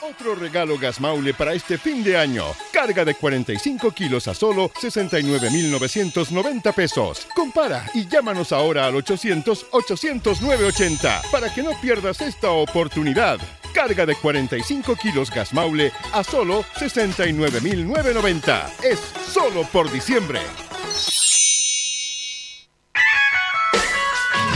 Otro regalo Gasmaule para este fin de año. Carga de 45 kilos a solo 69,990 pesos. Compara y llámanos ahora al 800-800-980 para que no pierdas esta oportunidad. Carga de 45 kilos Gasmaule a solo 69,990. Es solo por diciembre.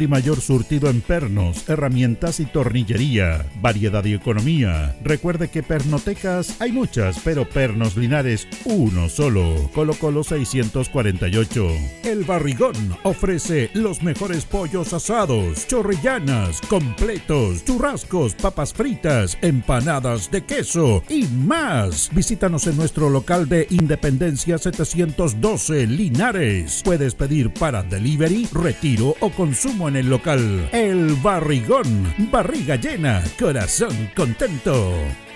y mayor surtido en pernos, herramientas y tornillería. Variedad y economía. Recuerde que pernotecas hay muchas, pero Pernos Linares uno solo. Colo Colo 648. El Barrigón ofrece los mejores pollos asados, chorrillanas, completos, churrascos papas fritas, empanadas de queso y más. Visítanos en nuestro local de Independencia 712 Linares. Puedes pedir para delivery, retiro o consumo en el local. El Barrigón, barriga llena, corazón contento.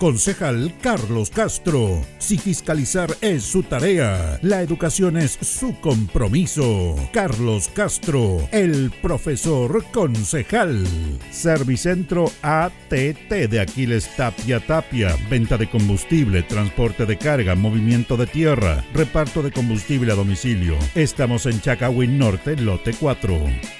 Concejal Carlos Castro. Si fiscalizar es su tarea, la educación es su compromiso. Carlos Castro, el profesor concejal. Servicentro ATT de Aquiles Tapia Tapia. Venta de combustible, transporte de carga, movimiento de tierra, reparto de combustible a domicilio. Estamos en Chacawin Norte, lote 4.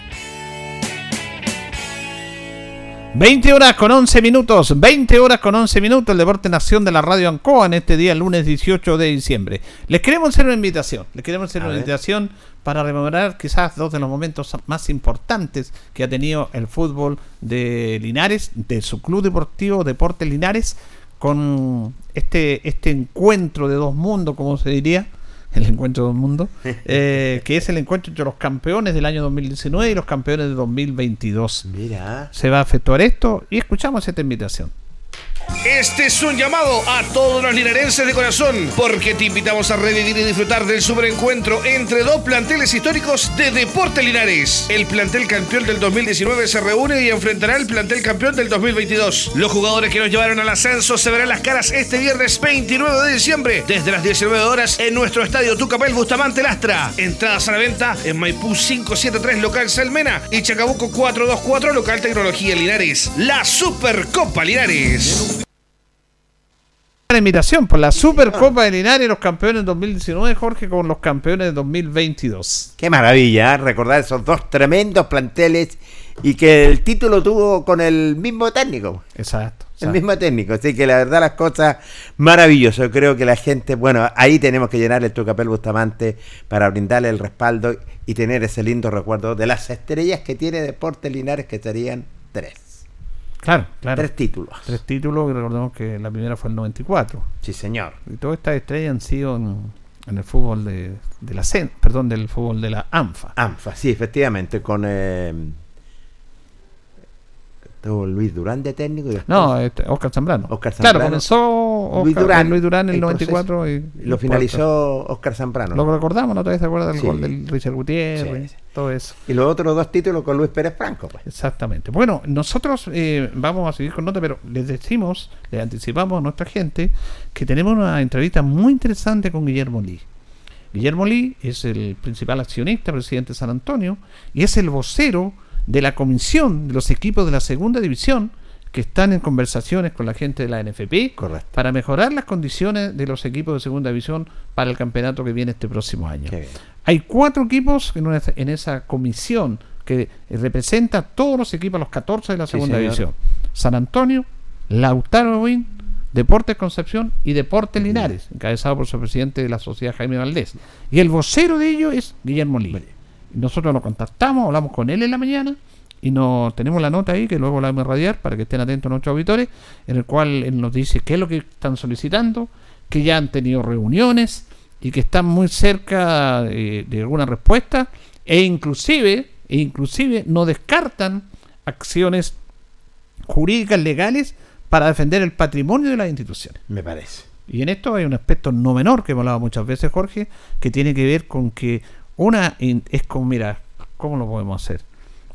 20 horas con 11 minutos, 20 horas con 11 minutos, el Deporte Nación de la Radio Ancoa en este día, lunes 18 de diciembre. Les queremos hacer una invitación, les queremos hacer A una ver. invitación para rememorar quizás dos de los momentos más importantes que ha tenido el fútbol de Linares, de su club deportivo Deportes Linares, con este, este encuentro de dos mundos, como se diría, el encuentro de dos mundos, eh, que es el encuentro entre los campeones del año 2019 y los campeones de 2022 Mira. se va a efectuar esto y escuchamos esta invitación. Este es un llamado a todos los linarenses de corazón, porque te invitamos a revivir y disfrutar del superencuentro entre dos planteles históricos de Deporte Linares. El plantel campeón del 2019 se reúne y enfrentará al plantel campeón del 2022. Los jugadores que nos llevaron al ascenso se verán las caras este viernes 29 de diciembre, desde las 19 horas en nuestro estadio Tucapel Bustamante Lastra. Entradas a la venta en Maipú 573 local Salmena y Chacabuco 424 local Tecnología Linares. La Supercopa Linares. La invitación por la Supercopa de Linares, los campeones 2019, Jorge, con los campeones de 2022. Qué maravilla, ¿eh? recordar esos dos tremendos planteles y que el título tuvo con el mismo técnico. Exacto. El mismo técnico, así que la verdad las cosas maravillosas. Creo que la gente, bueno, ahí tenemos que llenar el Tucapel Bustamante para brindarle el respaldo y tener ese lindo recuerdo de las estrellas que tiene Deportes Linares, que serían tres. Claro, claro. Tres títulos. Tres títulos, y recordemos que la primera fue el 94. Sí, señor. Y todas estas estrellas han sido en, en el fútbol de, de la CEN, perdón, del fútbol de la ANFA. ANFA, sí, efectivamente, con eh, Luis Durán de técnico y No, este, Oscar Zambrano. Oscar Claro, Zambrano. comenzó Oscar- Luis Durán, Luis Durán en el Entonces, 94 y, y lo finalizó Oscar Zambrano. Lo recordamos, ¿no? ¿Todavía se acuerda del Sí. gol del Richard Gutiérrez? Sí, sí. Todo eso. Y los otros dos títulos con Luis Pérez Franco, pues. Exactamente. Bueno, nosotros eh, vamos a seguir con nota, pero les decimos, les anticipamos a nuestra gente que tenemos una entrevista muy interesante con Guillermo Lee. Guillermo Lee es el principal accionista, presidente de San Antonio, y es el vocero de la comisión de los equipos de la segunda división que están en conversaciones con la gente de la NFP Correcto. para mejorar las condiciones de los equipos de segunda división para el campeonato que viene este próximo año. Hay cuatro equipos en, una- en esa comisión que representa a todos los equipos, los 14 de la segunda división. San Antonio, Lautaro Win, Deportes Concepción y Deportes Linares, encabezado por su presidente de la sociedad Jaime Valdés. Y el vocero de ello es Guillermo Lee. Nosotros lo contactamos, hablamos con él en la mañana y nos tenemos la nota ahí que luego la vamos a radiar para que estén atentos nuestros auditores, en el cual él nos dice qué es lo que están solicitando, que ya han tenido reuniones y que están muy cerca de alguna respuesta e inclusive e inclusive no descartan acciones jurídicas legales para defender el patrimonio de las instituciones. Me parece. Y en esto hay un aspecto no menor que hemos hablado muchas veces, Jorge, que tiene que ver con que una es como, mira, ¿cómo lo podemos hacer?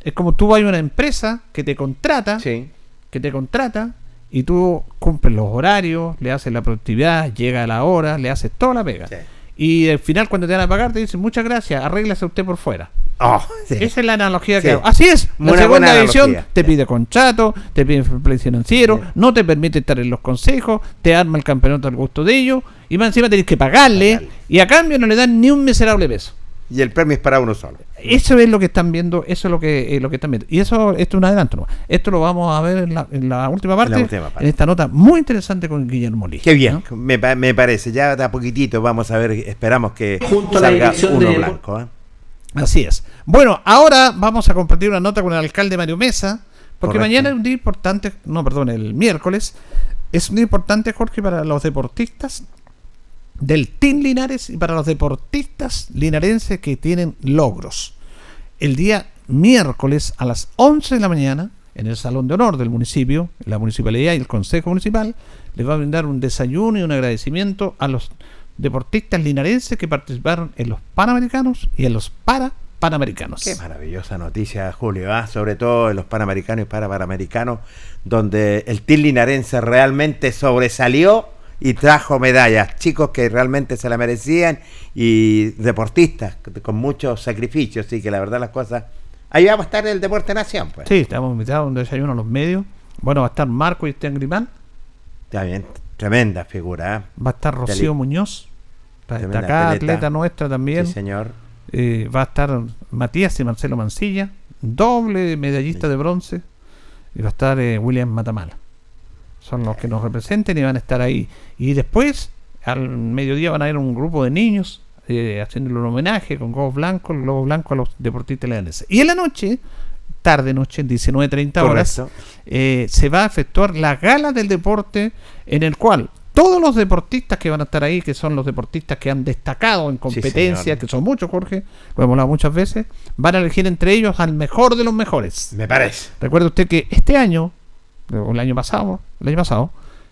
Es como tú vas a una empresa que te contrata, Sí. que te contrata y tú cumples los horarios, le haces la productividad, llega a la hora, le haces toda la pega. Sí. Y al final cuando te van a pagar te dicen, muchas gracias, arréglase usted por fuera. Oh, sí. Esa es la analogía que hago. Así es. La Una segunda analogía. te pide contrato, te pide play financiero, no te permite estar en los consejos, te arma el campeonato al gusto de ellos, y más encima tenés que pagarle, Pagarle. y a cambio no le dan ni un miserable peso. Y el premio es para uno solo. Eso es lo que están viendo, eso es lo que, eh, lo que están viendo. Y eso, esto es un adelanto. ¿no? Esto lo vamos a ver en la, en la última parte, en, última parte. esta nota muy interesante con Guillermo Lee. Qué bien, ¿no? me, pa- me parece. Ya de a poquitito vamos a ver, esperamos que Junto a la salga uno de- blanco. ¿eh? Así es. Bueno, ahora vamos a compartir una nota con el alcalde Mario Mesa, porque Correcto. mañana es un día importante, no, perdón, el miércoles, es un día importante, Jorge, para los deportistas del Team Linares y para los deportistas linarenses que tienen logros. El día miércoles a las 11 de la mañana, en el Salón de Honor del municipio, la municipalidad y el Consejo Municipal, les va a brindar un desayuno y un agradecimiento a los deportistas linarenses que participaron en los Panamericanos y en los para Panamericanos. Qué maravillosa noticia, Julio, ¿ah? sobre todo en los Panamericanos y para Panamericanos, donde el Team Linarense realmente sobresalió y trajo medallas. Chicos que realmente se la merecían y deportistas con muchos sacrificios. Así que la verdad las cosas... Ahí va a estar el Deporte Nación, pues. Sí, estamos invitados a un desayuno a los medios. Bueno, va a estar Marco y Esteban Grimán, bien, tremenda figura. ¿ah? va a estar Rocío Muñoz, Tremenda destacada atleta. atleta nuestra también. Sí, señor. Eh, va a estar Matías y Marcelo Mancilla, doble medallista de bronce, y va a estar eh, William Matamala. Son los que nos representen y van a estar ahí. Y después, al mediodía, van a haber un grupo de niños eh, haciéndole un homenaje con globos blancos, el globo blanco a los deportistas leoneses. Y en la noche, tarde noche, 19.30 horas, eh, se va a efectuar la gala del deporte en el cual todos los deportistas que van a estar ahí, que son los deportistas que han destacado en competencia, que son muchos, Jorge, lo hemos hablado muchas veces, van a elegir entre ellos al mejor de los mejores. Me parece. Recuerde usted que este año, o el año pasado, el año pasado,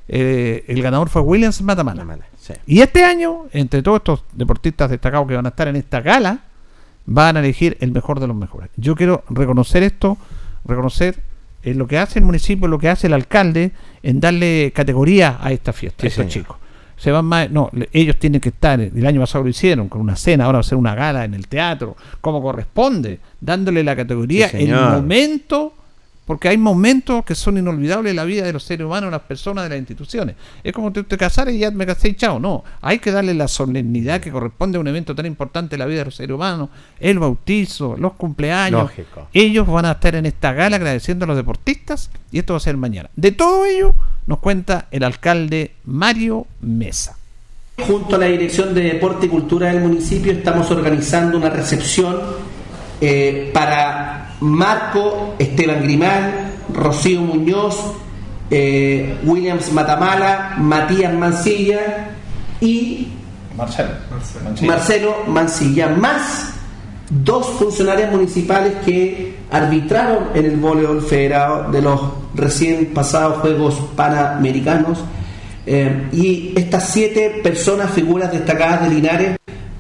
eh, el ganador fue Williams Matamala. Sí. Y este año, entre todos estos deportistas destacados que van a estar en esta gala, van a elegir el mejor de los mejores. Yo quiero reconocer esto, reconocer eh, lo que hace el municipio, lo que hace el alcalde en darle categoría a esta fiesta, Sí, a estos señor. chicos. Se van más, no, ellos tienen que estar, el año pasado lo hicieron con una cena, ahora va a ser una gala en el teatro, como corresponde, dándole la categoría, Sí, el momento porque hay momentos que son inolvidables en la vida de los seres humanos, de las personas, de las instituciones. Es como te, te casar y ya me casé y chao. No, hay que darle la solemnidad que corresponde a un evento tan importante en la vida de los seres humanos, el bautizo, los cumpleaños. Lógico. Ellos van a estar en esta gala agradeciendo a los deportistas y esto va a ser mañana. De todo ello nos cuenta el alcalde Mario Mesa. Junto a la Dirección de Deporte y Cultura del municipio estamos organizando una recepción eh, para Marco Esteban Grimal, Rocío Muñoz, eh, Williams Matamala, Matías Mancilla y Marcelo. Marcelo Mancilla, más dos funcionarios municipales que arbitraron en el voleibol federado de los recién pasados Juegos Panamericanos. Eh, y estas siete personas, figuras destacadas de Linares,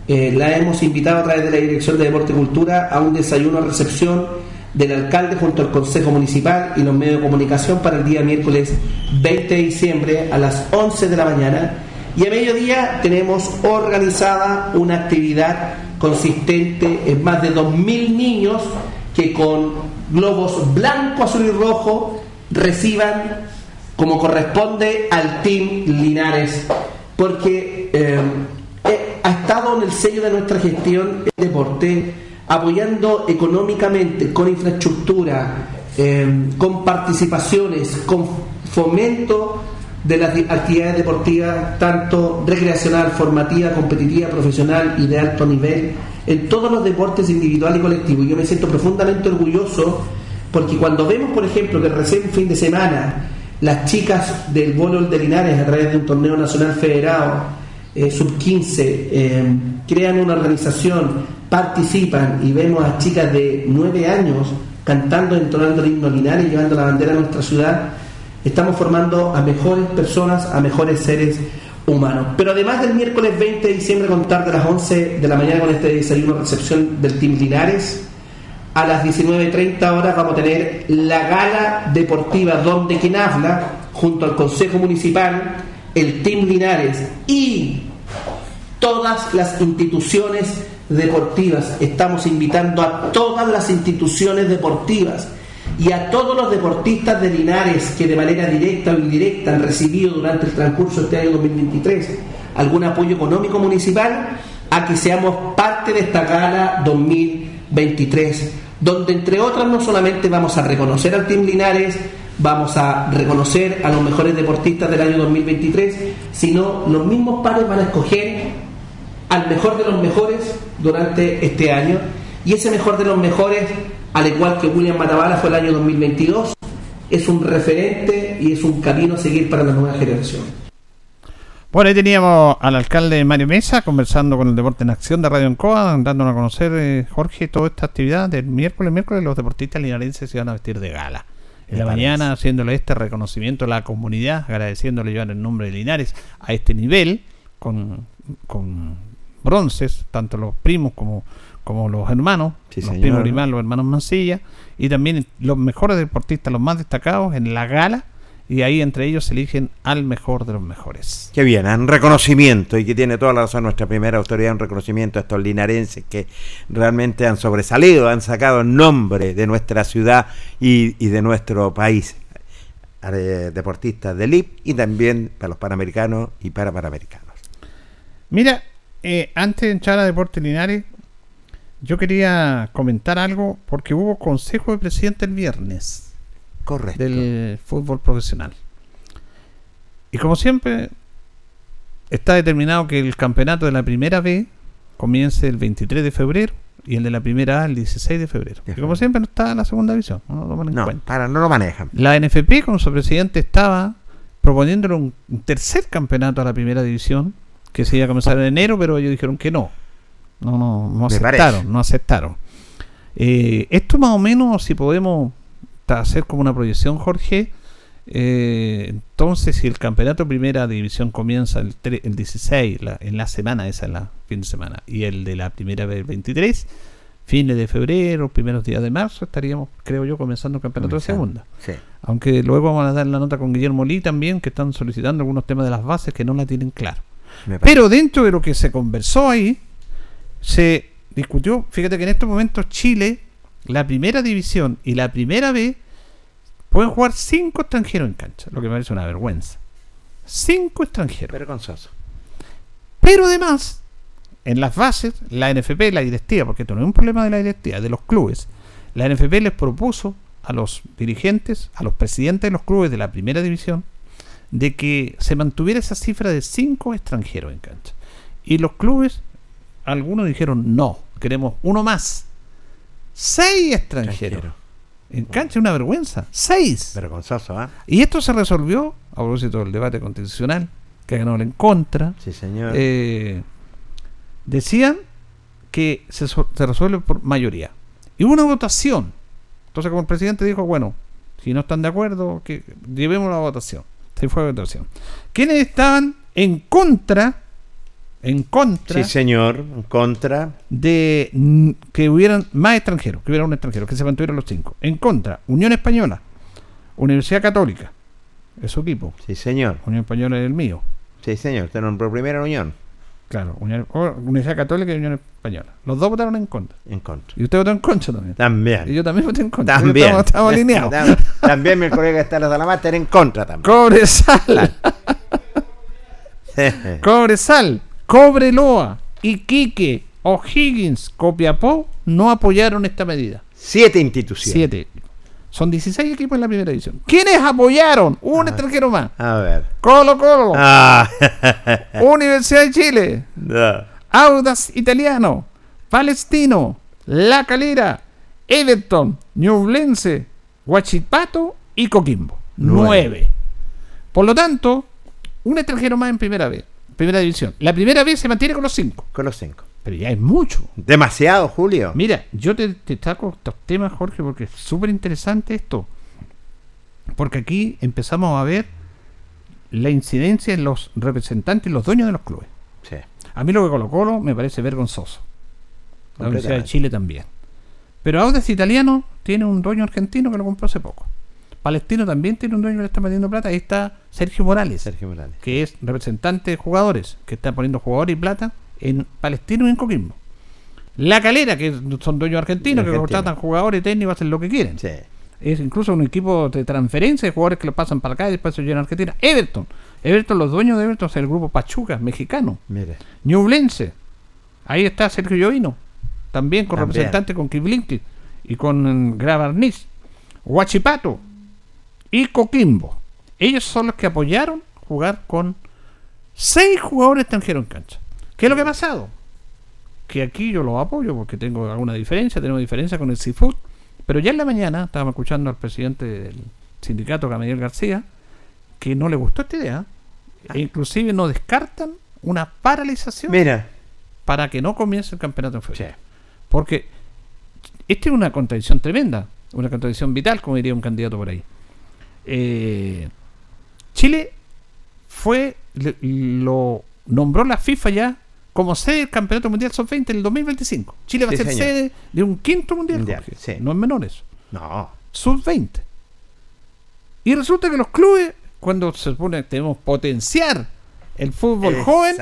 eh, la hemos invitado a través de la Dirección de Deporte y Cultura a un desayuno recepción del alcalde junto al Consejo Municipal y los medios de comunicación para el día miércoles 20 de diciembre a las 11 de la mañana. Y a mediodía tenemos organizada una actividad consistente en más de 2.000 niños que con globos blanco, azul y rojo reciban como corresponde al Team Linares, porque eh, ha estado en el sello de nuestra gestión el deporte, apoyando económicamente, con infraestructura, eh, con participaciones, con fomento de las actividades deportivas, tanto recreacional, formativa, competitiva, profesional y de alto nivel, en todos los deportes individual y colectivo. Yo me siento profundamente orgulloso porque cuando vemos, por ejemplo, que recién fin de semana las chicas del voleibol de Linares a través de un torneo nacional federado, eh, sub-15, eh, crean una organización, participan y vemos a chicas de 9 años cantando, entonando el himno Linares, llevando la bandera a nuestra ciudad, estamos formando a mejores personas, a mejores seres humanos. Pero además del miércoles 20 de diciembre, contar de las 11 de la mañana con este desayuno recepción del Team Linares, a las 19.30 horas vamos a tener la gala deportiva donde quien habla, junto al Consejo Municipal, el Team Linares y todas las instituciones deportivas. Estamos invitando a todas las instituciones deportivas y a todos los deportistas de Linares que de manera directa o indirecta han recibido durante el transcurso de este año 2023 algún apoyo económico municipal a que seamos parte de esta gala 2023, donde entre otras no solamente vamos a reconocer al Team Linares, vamos a reconocer a los mejores deportistas del año 2023, sino los mismos pares van a escoger al mejor de los mejores durante este año y ese mejor de los mejores, al igual que William Matabala fue el año 2022, es un referente y es un camino a seguir para la nueva generación. Bueno, ahí teníamos al alcalde Mario Mesa conversando con el Deporte en Acción de Radio Encoa, dándonos a conocer, eh, Jorge, toda esta actividad del miércoles. Miércoles los deportistas linarenses se van a vestir de gala. En la mañana haciéndole este reconocimiento a la comunidad, agradeciéndole llevar el nombre de Linares a este nivel, con, con bronces, tanto los primos como, como los hermanos, Sí, los señor. primos Grimal, los hermanos Mancilla, y también los mejores deportistas, los más destacados en la gala, y ahí entre ellos eligen al mejor de los mejores. Qué bien, un reconocimiento y que tiene toda la razón nuestra primera autoridad, un reconocimiento a estos linarenses que realmente han sobresalido, han sacado nombre de nuestra ciudad y, y de nuestro país. Deportistas del IP y también para los panamericanos y para panamericanos. Mira, eh, antes de entrar a Deportes Linares, yo quería comentar algo porque hubo consejo de presidente el viernes Correcto. del fútbol profesional. Y como siempre, está determinado que el campeonato de la primera B comience el 23 de febrero y el de la primera A el 16 de febrero. Y como siempre no está la segunda división, no lo toman en No, cuenta. para, no lo manejan. La NFP con su presidente estaba proponiéndole un tercer campeonato a la primera división que se iba a comenzar en enero, pero ellos dijeron que no. No, no, aceptaron, no aceptaron. Eh, esto más o menos, si podemos ta- hacer como una proyección, Jorge, eh, entonces si el campeonato primera división comienza el, tre- el 16, la- en la semana, esa es la fin de semana, y el de la primera vez el 23, fines de febrero, primeros días de marzo, estaríamos, creo yo, comenzando el campeonato de segunda. Sí. Aunque luego vamos a dar la nota con Guillermo Lee también, que están solicitando algunos temas de las bases que no la tienen claro. Pero dentro de lo que se conversó ahí, se discutió, fíjate que en estos momentos Chile, la primera división y la primera B, pueden jugar cinco extranjeros en cancha, lo que me parece una vergüenza. Cinco extranjeros. Vergonzoso. Pero además, en las bases, la NFP, la directiva, porque esto no es un problema de la directiva, de los clubes, la NFP les propuso a los dirigentes, a los presidentes de los clubes de la primera división, de que se mantuviera esa cifra de cinco extranjeros en cancha. Y los clubes, algunos dijeron no, queremos uno más. Seis extranjeros. En cancha una vergüenza. Seis. Vergonzoso, ¿ah? Y esto se resolvió, a propósito del debate constitucional, que ganó en contra. Sí, señor. Eh, decían que se resuelve por mayoría. Y hubo una votación. Entonces, como el presidente dijo, bueno, si no están de acuerdo, que llevemos la votación. Se fue a votación. ¿Quiénes estaban en contra? En contra Sí, señor. Contra. de que hubieran más extranjeros, que hubiera un extranjero, que se mantuvieran los cinco. En contra, Unión Española, Universidad Católica, es su equipo. Sí, señor. Unión Española es el mío. Sí, señor. Te nombró primero en Unión. Claro, Unión- Universidad Católica y Unión Española. Los dos votaron en contra. En contra. Y usted votó en contra también. También. Y yo también voté en contra. También. Estamos, estamos alineados. Tam- también mi colega está en la está en contra también. Cobresal, Cobresal, Cobreloa, Iquique, O'Higgins, Copiapó no apoyaron esta medida. Siete instituciones. Siete. Son 16 equipos en la primera división. ¿Quiénes apoyaron? Un extranjero más. A ver. Colo Colo, Ah. Universidad de Chile, No. Audas Italiano, Palestino, La Calera, Everton, Ñublense, Huachipato y Coquimbo. Nueve. Nueve. Por lo tanto, un extranjero más en primera vez, primera división. La primera vez se mantiene con los cinco. Con los cinco. Pero ya es mucho. Demasiado, Julio. Mira, yo te, te saco estos temas, Jorge, porque es súper interesante esto. Porque aquí empezamos a ver la incidencia en los representantes los dueños de los clubes. Sí. A mí lo que Colo Colo me parece vergonzoso. La Universidad de. Chile también. Pero Audax Italiano tiene un dueño argentino que lo compró hace poco. Palestino también tiene un dueño que le está metiendo plata. Ahí está Sergio Morales, Sergio Morales. que es representante de jugadores, que está poniendo jugadores y plata en Palestino y en Coquimbo. La Calera, que son dueños argentinos, que contratan jugadores técnicos, hacen lo que quieren. Sí. Es incluso un equipo de transferencia de jugadores que lo pasan para acá y después se llevan a Argentina. Everton. Everton, los dueños de Everton son el grupo Pachuca, mexicano. Mire. Ñublense. Ahí está Sergio Llovino. También con También. representante con Kiblinki y con mm, Grabarniz. Huachipato y Coquimbo. Ellos son los que apoyaron jugar con seis jugadores extranjeros en cancha. ¿Qué es lo que ha pasado? Que aquí yo los apoyo porque tengo alguna diferencia, tenemos diferencia con el Seafood. Pero ya en la mañana estábamos escuchando al presidente del sindicato, Gamaliel García, que no le gustó esta idea. E inclusive no descartan una paralización Mira. para que no comience el campeonato en febrero. Porque esta es una contradicción tremenda, una contradicción vital, como diría un candidato por ahí. Eh, Chile fue, le- lo nombró la FIFA ya como sede del Campeonato Mundial Sub-20 en el 2025. Chile va Sí, a ser señor. sede de un quinto mundial, sí. no es menor eso. No. Sub-20. Y resulta que los clubes, cuando se supone que debemos potenciar el fútbol joven,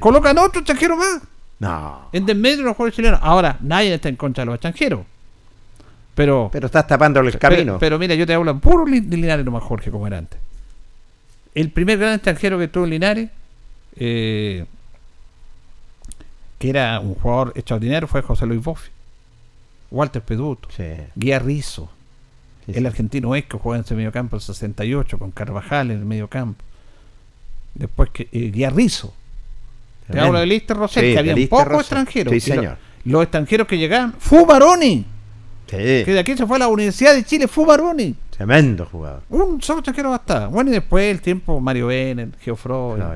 colocan otro extranjero más No. en desmedro de los jugadores chilenos. Ahora, nadie está en contra de los extranjeros. Pero, Pero estás tapando el camino. pero mira, yo te hablo puro li- de Linares nomás, Jorge, como era antes. El primer gran extranjero que tuvo en Linares, eh, que era un jugador extraordinario, fue José Luis Boffi. Walter Peduto, Sí. Guía Rizzo, Sí, el argentino es que juega en ese medio campo el 68 con Carvajal en el medio campo. Después que eh, Guía Rizzo. Te hablo de Lister Rosell, Sí, que había pocos extranjeros. Sí, Y lo- señor. los extranjeros que llegaban, Fubaroni, Sí. que de aquí se fue a la Universidad de Chile, Fubaroni. Tremendo jugador. Un solo extranjero bastaba. Bueno, y después el tiempo, Mario Bennett, Geoffroy. No,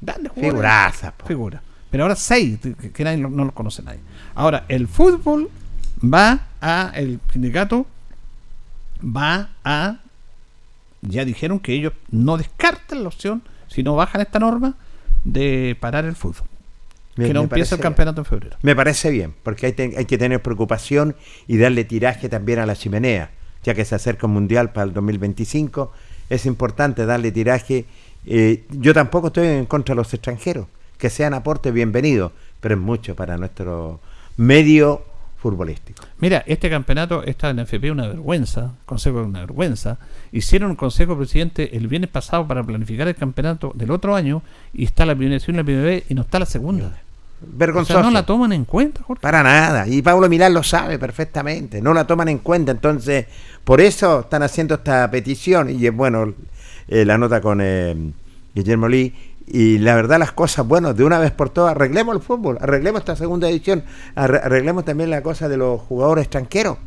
Grandes jugadores. Figuraza, po. Figura. Pero ahora seis, que, nadie no los conoce nadie. Ahora, el fútbol va a, el sindicato va a, ya dijeron que ellos no descartan la opción, si no bajan esta norma, de parar el fútbol. Me- que no empiece el campeonato en febrero. Me parece bien, porque hay, te- hay que tener preocupación y darle tiraje también a la chimenea, ya que se acerca un mundial para el 2025. Es importante darle tiraje. Eh, yo tampoco estoy en contra de los extranjeros, que sean aportes bienvenidos, pero es mucho para nuestro medio futbolístico. Mira, este campeonato está en la FP una vergüenza, consejo es una vergüenza. Hicieron un consejo presidente el viernes pasado para planificar el campeonato del otro año y está la primera y la primera vez y no está la segunda. Vergonzoso. O sea, no la toman en cuenta, Jorge. Para nada. Y Pablo Milán lo sabe perfectamente. No la toman en cuenta. Entonces, por eso están haciendo esta petición. Y es bueno eh, la nota con eh, Guillermo Lee. Y la verdad, las cosas, bueno, de una vez por todas, arreglemos el fútbol, arreglemos esta segunda edición, arre- arreglemos también la cosa de los jugadores extranjeros.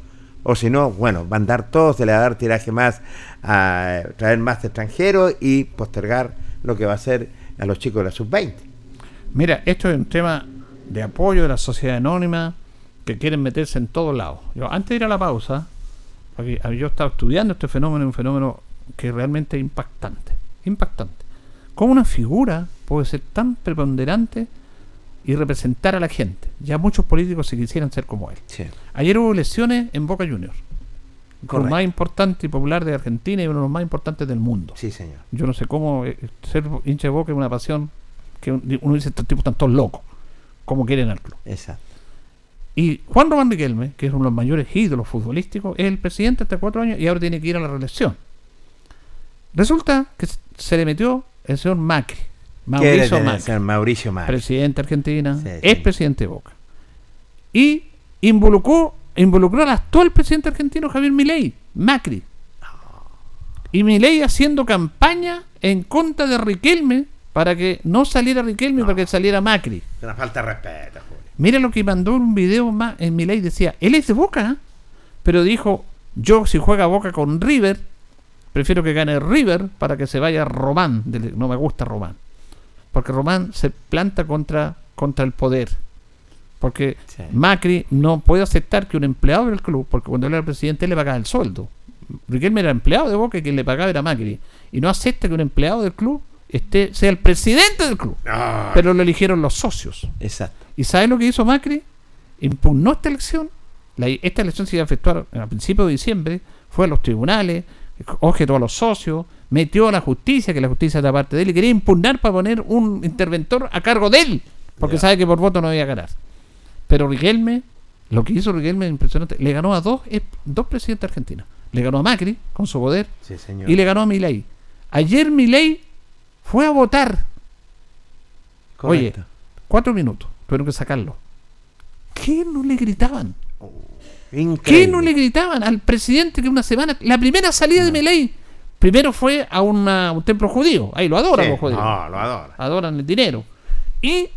O si no, bueno, van a dar todos, se le va a dar tiraje más a traer más extranjeros y postergar lo que va a ser a los chicos de la sub-20. Mira, esto es un tema de apoyo de la sociedad anónima que quieren meterse en todos lados. Yo, antes de ir a la pausa, porque yo estaba estudiando este fenómeno, un fenómeno que realmente es impactante. Impactante. ¿Cómo una figura puede ser tan preponderante y representar a la gente? Ya muchos políticos se quisieran ser como él. Ayer hubo elecciones en Boca Juniors. El Correcto. más importante y popular de Argentina y uno de los más importantes del mundo. Sí, señor. Yo no sé cómo eh, ser hincha de Boca es una pasión que un- uno dice, estos tipos están todos locos. ¿Cómo quieren al club? Exacto. Y Juan Román Riquelme, que es uno de los mayores ídolos futbolísticos, es el presidente hasta cuatro años y ahora tiene que ir a la reelección. Resulta que se le metió el señor Macri, ¿Qué debe Mauricio Macri, Mauricio Macri? presidente de Argentina, Sí, es presidente de Boca. Y involucró, involucró al actual presidente argentino Javier Milei, Macri. Y Milei haciendo campaña en contra de Riquelme para que no saliera Riquelme, para que saliera Macri. Una falta de respeto. Mira lo que mandó un video más en Milei decía, él es de Boca, ¿eh? pero dijo, yo si juega Boca con River, prefiero que gane River para que se vaya Román, no me gusta Román, porque Román se planta contra, contra el poder, porque Macri no puede aceptar que un empleado del club, porque cuando él era presidente él le pagaba el sueldo, Riquelme era empleado de Boca y quien le pagaba era Macri, y no acepta que un empleado del club esté, sea el presidente del club, Ah. pero lo eligieron los socios. Exacto. ¿Y sabes lo que hizo Macri? Impugnó esta elección. La- esta elección se iba a efectuar a principios de diciembre. Fue a los tribunales, objetó a los socios, metió a la justicia, que la justicia era parte de él, y quería impugnar para poner un interventor a cargo de él, porque sabe que por voto no iba a ganar. Pero Riquelme, lo que hizo Riquelme es impresionante. Le ganó a dos, eh, dos presidentes argentinos. Le ganó a Macri con su poder Sí, señor. y le ganó a Milei. Ayer Milei fue a votar. Oye, cuatro minutos. Tuvieron que sacarlo. ¿Qué no le gritaban? ¿Qué Increíble. no le gritaban al presidente que una semana, la primera salida de Milei, primero fue a una- un templo judío, ahí lo adoran Sí, los judíos, No, lo adora. adoran el dinero, y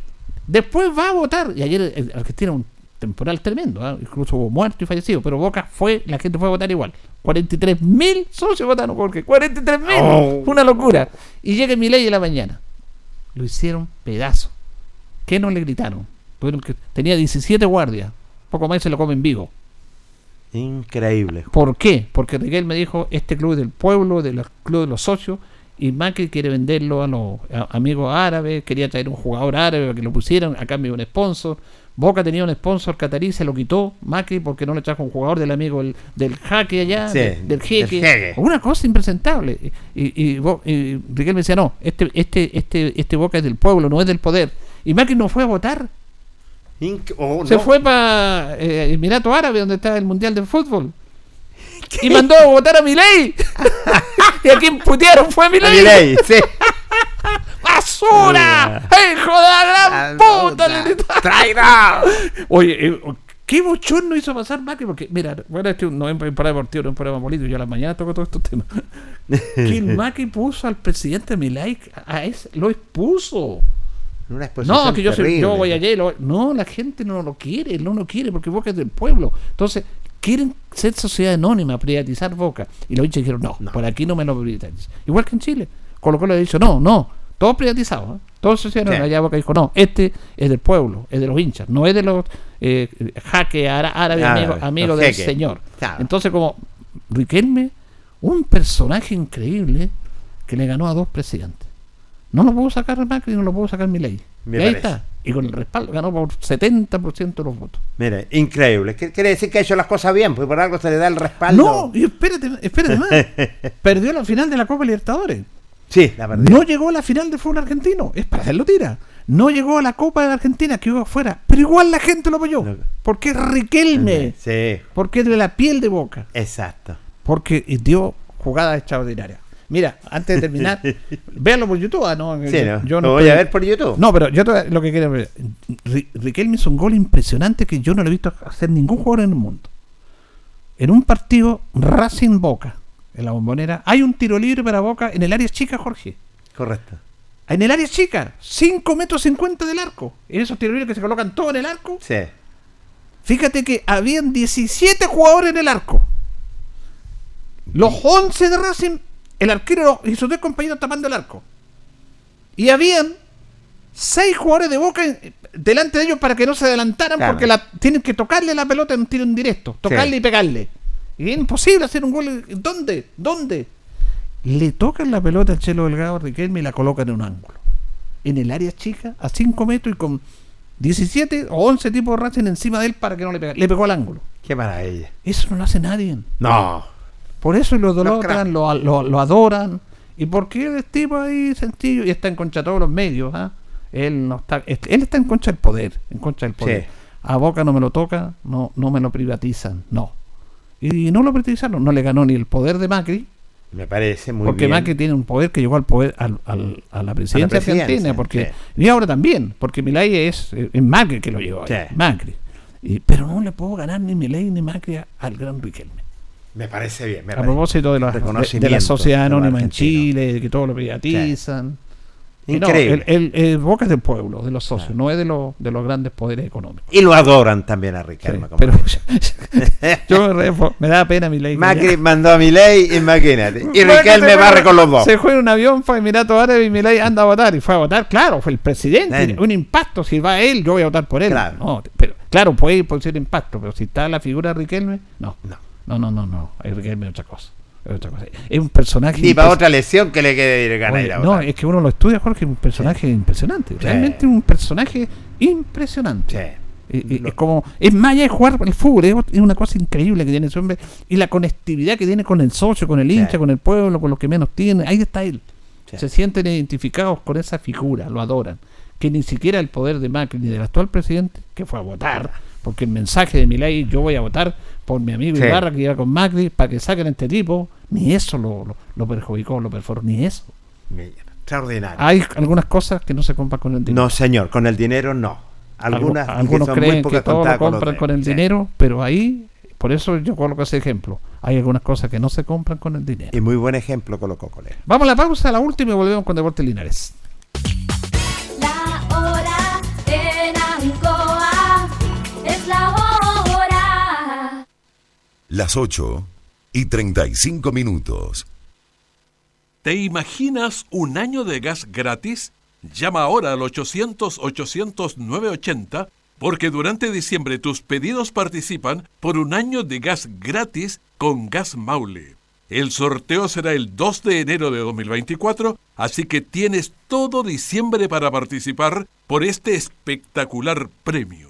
después va a votar, y ayer el- Argentina un temporal tremendo, ¿ah? incluso hubo muertos y fallecidos, pero Boca fue, la gente fue a votar igual, 43 mil socios votaron, Jorge, 43 mil, Oh. fue una locura, y llega Milei en la mañana, lo hicieron pedazo, ¿qué no le gritaron? Tuvieron que- tenía 17 guardias, poco más se lo comen vivo. Increíble. ¿Por qué? Porque Riquelme dijo, este club es del pueblo, del club de los socios, y Macri quiere venderlo a los a- amigos árabes, quería traer un jugador árabe para que lo pusieran a cambio de un sponsor. Boca tenía un sponsor catarí, se lo quitó Macri porque no le trajo un jugador del amigo del, del jaque allá, Sí, de- del jeque. del. Una cosa impresentable. Y, y, y Riquelme decía, no, este, este, este, este Boca es del pueblo, no es del poder. Y Macri no fue a votar. Inc- oh, Se no. fue para Emirato Árabe, donde está el Mundial de Fútbol. Y mandó a votar a Milei. y a quien putearon fue a Milei. Milei, sí. ¡Basura! ¡Hijo de la gran puta! gritaron. ¡Traidor! Oye, eh, ¿qué bochorno hizo pasar Macri? Porque, mira, bueno, este no es un programa deportivo, no es un programa político. Yo a la mañana toco todos estos temas. que el Macri puso al presidente Milei, a ese, lo expuso. Una No, que yo, soy- yo voy allá y lo- No, la gente no lo quiere, no lo quiere porque Boca es del pueblo. Entonces, quieren ser sociedad anónima, privatizar Boca. Y los hinchas dijeron, no, por aquí no me lo privatizan. Igual que en Chile. Colo Colo le ha dicho, no, no, todo privatizado. ¿eh? Todo sociedad anónima. Sí. Allá Boca dijo, no, este es del pueblo, es de los hinchas, no es de los eh, jaque ára- árabe, Árabe, amigo, del señor. Claro. Entonces, como Riquelme, un personaje increíble que le ganó a dos presidentes. No lo puedo sacar Macri, no lo puedo sacar Milei. Ahí parece. está. Y con el respaldo ganó por 70% de los votos. Mire, increíble. ¿Qué- Quiere decir que ha hecho las cosas bien, pues por algo se le da el respaldo. No, y espérate, espérate más. Perdió la final de la Copa Libertadores. Sí, la verdad. No llegó a la final del fútbol argentino. Es para hacerlo tira. No llegó a la Copa de la Argentina, que iba afuera. Pero igual la gente lo apoyó. Porque es Riquelme. Sí. Porque es de la piel de boca. Exacto. Porque dio jugadas extraordinarias. Mira, antes de terminar, véanlo por YouTube. Ah, no, Sí, yo- ¿no? Lo voy estoy- a ver por YouTube. No, pero yo te- lo que quiero ver. Ri- Riquelme hizo un gol impresionante que yo no lo he visto hacer ningún jugador en el mundo. En un partido Racing Boca, en la bombonera, hay un tiro libre para Boca en el área chica, Jorge. Correcto. En el área chica, 5 metros 50 del arco. En esos tiros libres que se colocan todos en el arco. Sí. Fíjate que habían 17 jugadores en el arco. Los 11 de Racing, el arquero y sus dos compañeros tapando el arco. Y habían 6 jugadores de Boca delante de ellos para que no se adelantaran Claro. porque la, tienen que tocarle la pelota en un tiro en directo. Tocarle Sí. y pegarle. Y es imposible hacer un gol. ¿Dónde? ¿Dónde? Le tocan la pelota al Chelo Delgado Riquelme y la colocan en un ángulo. En el área chica, a 5 metros y con 17 o 11 tipos de Racing encima de él para que no le pegue. Le pegó al ángulo. Qué maravilla. Eso no lo hace nadie. No. Por eso lo lo, lo, lo adoran. ¿Y por qué el tipo ahí sencillo? Y está en contra de todos los medios. ¿ah? Él no está él está en contra del poder. En contra del poder. Sí. A Boca no me lo toca, no, no me lo privatizan. No. Y no lo privatizaron. No le ganó ni el poder de Macri. Me parece muy porque bien. Macri tiene un poder que llegó al poder al, al- a la presidencia argentina. Porque, sí. Y ahora también. Porque Milei es, es Macri que lo llevó. ahí, Sí. Macri. Y- pero no le puedo ganar ni Milei ni Macri al gran Riquelme. Me parece bien. me A parece- propósito de la, de- de, la sociedad anónima en. Chile, de que todo lo privatizan. Y no, Increíble. el, el- el Boca es del pueblo, de los socios, no es de, los de los grandes poderes económicos. Y lo adoran también a Riquelme. como pero yo me, re- me da pena mi ley. Macri mandó a Milei, imagínate. Y Riquelme barre con los dos. Se fue en un avión, fue a Emiratos Árabes y Milei anda a votar. Y fue a votar, claro, fue el presidente. Un impacto, si va él, yo voy a votar por él. Claro. No, pero, claro, puede ir por ser impacto, pero si está la figura de Riquelme, no. No. No, no, no, no. Es otra cosa. Es otra cosa. Es un personaje. Ni para otra lesión que le quede ir ganar Oye, no, es que uno lo estudia, Jorge, es un personaje impresionante. Realmente un personaje impresionante. Y- y- es como, es más allá de jugar el fútbol, es, una cosa increíble que tiene ese hombre. Y la conectividad que tiene con el socio, con el hincha, con el pueblo, con los que menos tiene. Ahí está él. Se sienten identificados con esa figura, lo adoran. Que ni siquiera el poder de Macri ni del actual presidente, que fue a votar, porque el mensaje de mi ley, yo voy a votar por mi amigo Sí. Ibarra que iba con Macri para que saquen a este tipo, ni eso lo, lo, lo perjudicó, lo perforó, ni eso. Extraordinario. Hay algunas cosas que no se compran con el dinero. No, señor, con el dinero no. Algunas que algunos muy creen que todo lo los compran con el Sí. dinero, pero ahí, por eso yo coloco ese ejemplo. Hay algunas cosas que no se compran con el dinero. Y muy buen ejemplo colocó Colera. Vamos a la pausa, la última y volvemos con Deportes Linares. Las 8 y 35 minutos. ¿Te imaginas un año de gas gratis? Llama ahora al 800-800-980 porque durante diciembre tus pedidos participan por un año de gas gratis con Gas Maule. El sorteo será el 2 de enero de 2024, así que tienes todo diciembre para participar por este espectacular premio.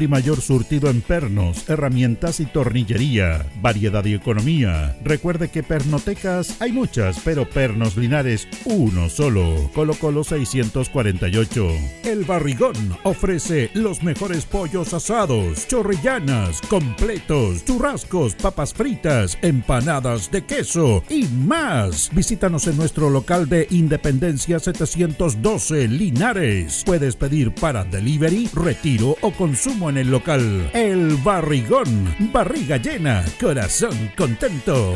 y mayor surtido en pernos, herramientas y tornillería. Variedad y economía. Recuerde que pernotecas hay muchas, pero pernos Linares uno solo. Colo Colo 648. El Barrigón ofrece los mejores pollos asados, chorrillanas, completos, churrascos, papas fritas, empanadas de queso y más. Visítanos en nuestro local de Independencia 712 Linares. Puedes pedir para delivery, retiro o consumo en el local. El Barrigón. Barriga llena, corazón contento.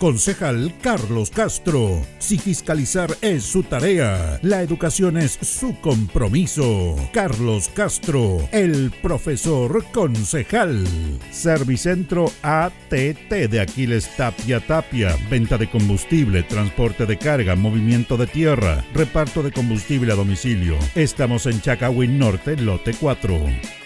Concejal Carlos Castro. Si fiscalizar es su tarea, la educación es su compromiso. Carlos Castro, el profesor concejal. Servicentro ATT de Aquiles Tapia Tapia. Venta de combustible, transporte de carga, movimiento de tierra, reparto de combustible a domicilio. Estamos en Chacawin Norte, lote 4.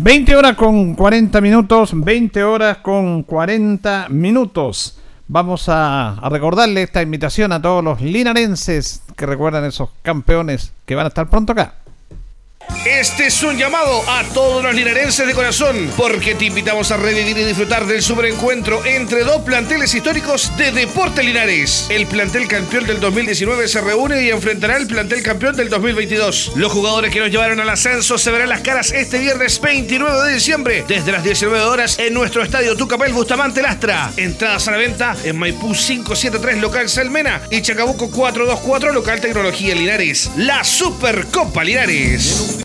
20 horas con 40 minutos, 20 horas con 40 minutos. Vamos a, recordarle esta invitación a todos los linarenses que recuerdan esos campeones que van a estar pronto acá. Este es un llamado a todos los linarenses de corazón, porque te invitamos a revivir y disfrutar del superencuentro entre dos planteles históricos de Deporte Linares. El plantel campeón del 2019 se reúne y enfrentará al plantel campeón del 2022. Los jugadores que nos llevaron al ascenso se verán las caras este viernes 29 de diciembre, desde las 19 horas en nuestro estadio Tucapel Bustamante Lastra. Entradas a la venta en Maipú 573 local Salmena y Chacabuco 424 local Tecnología Linares. La Supercopa Linares.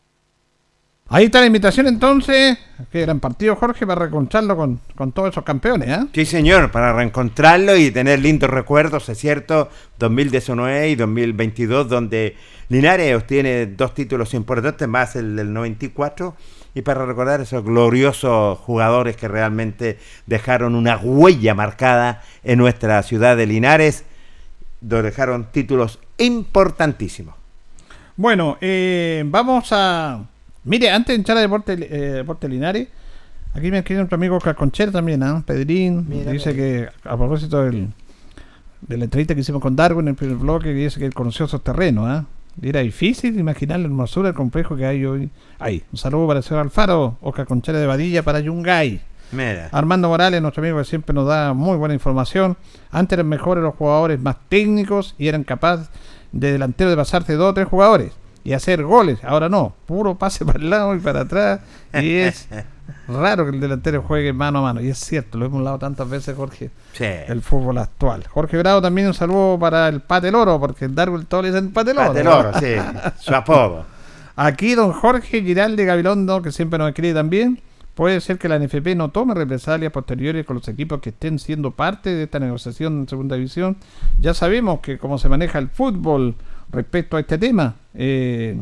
Ahí está la invitación entonces. Qué gran partido, Jorge, para reencontrarlo con, con todos esos campeones, ¿eh? Sí, señor, para reencontrarlo y tener lindos recuerdos, es cierto, 2019 y 2022, donde Linares obtiene dos títulos importantes, más el del 94, y para recordar esos gloriosos jugadores que realmente dejaron una huella marcada en nuestra ciudad de Linares. dejaron títulos importantísimos. Bueno, eh, vamos a. Mire, antes de entrar a Deporte, eh, Deporte Linares, aquí me escribe nuestro amigo Carconchera también, ¿ah? Pedrín. Mira, dice que, a propósito del, de la entrevista que hicimos con Darwin en el primer bloque, que dice que él conoció esos terrenos. Y Era difícil imaginar la hermosura del complejo que hay hoy. Ahí, un saludo para el señor Alfaro, Oscar Conchera de Vadilla para Yungay. Mira. Armando Morales, nuestro amigo que siempre nos da muy buena información. Antes eran mejores los jugadores más técnicos y eran capaces de delantero de pasarse dos o tres jugadores y hacer goles. Ahora no, puro pase para el lado y para atrás. Y es raro que el delantero juegue mano a mano. Y es cierto, lo hemos hablado tantas veces, Jorge. Sí. El fútbol actual. Jorge Bravo también un saludo para el Pate Loro, porque el Darwin todo le dicen Pate Loro. Pate Loro, sí, su apodo. Aquí don Jorge Giralde Gabilondo, que siempre nos escribe también. Puede ser que la NFP no tome represalias posteriores con los equipos que estén siendo parte de esta negociación en segunda división. Ya sabemos que cómo se maneja el fútbol respecto a este tema, eh,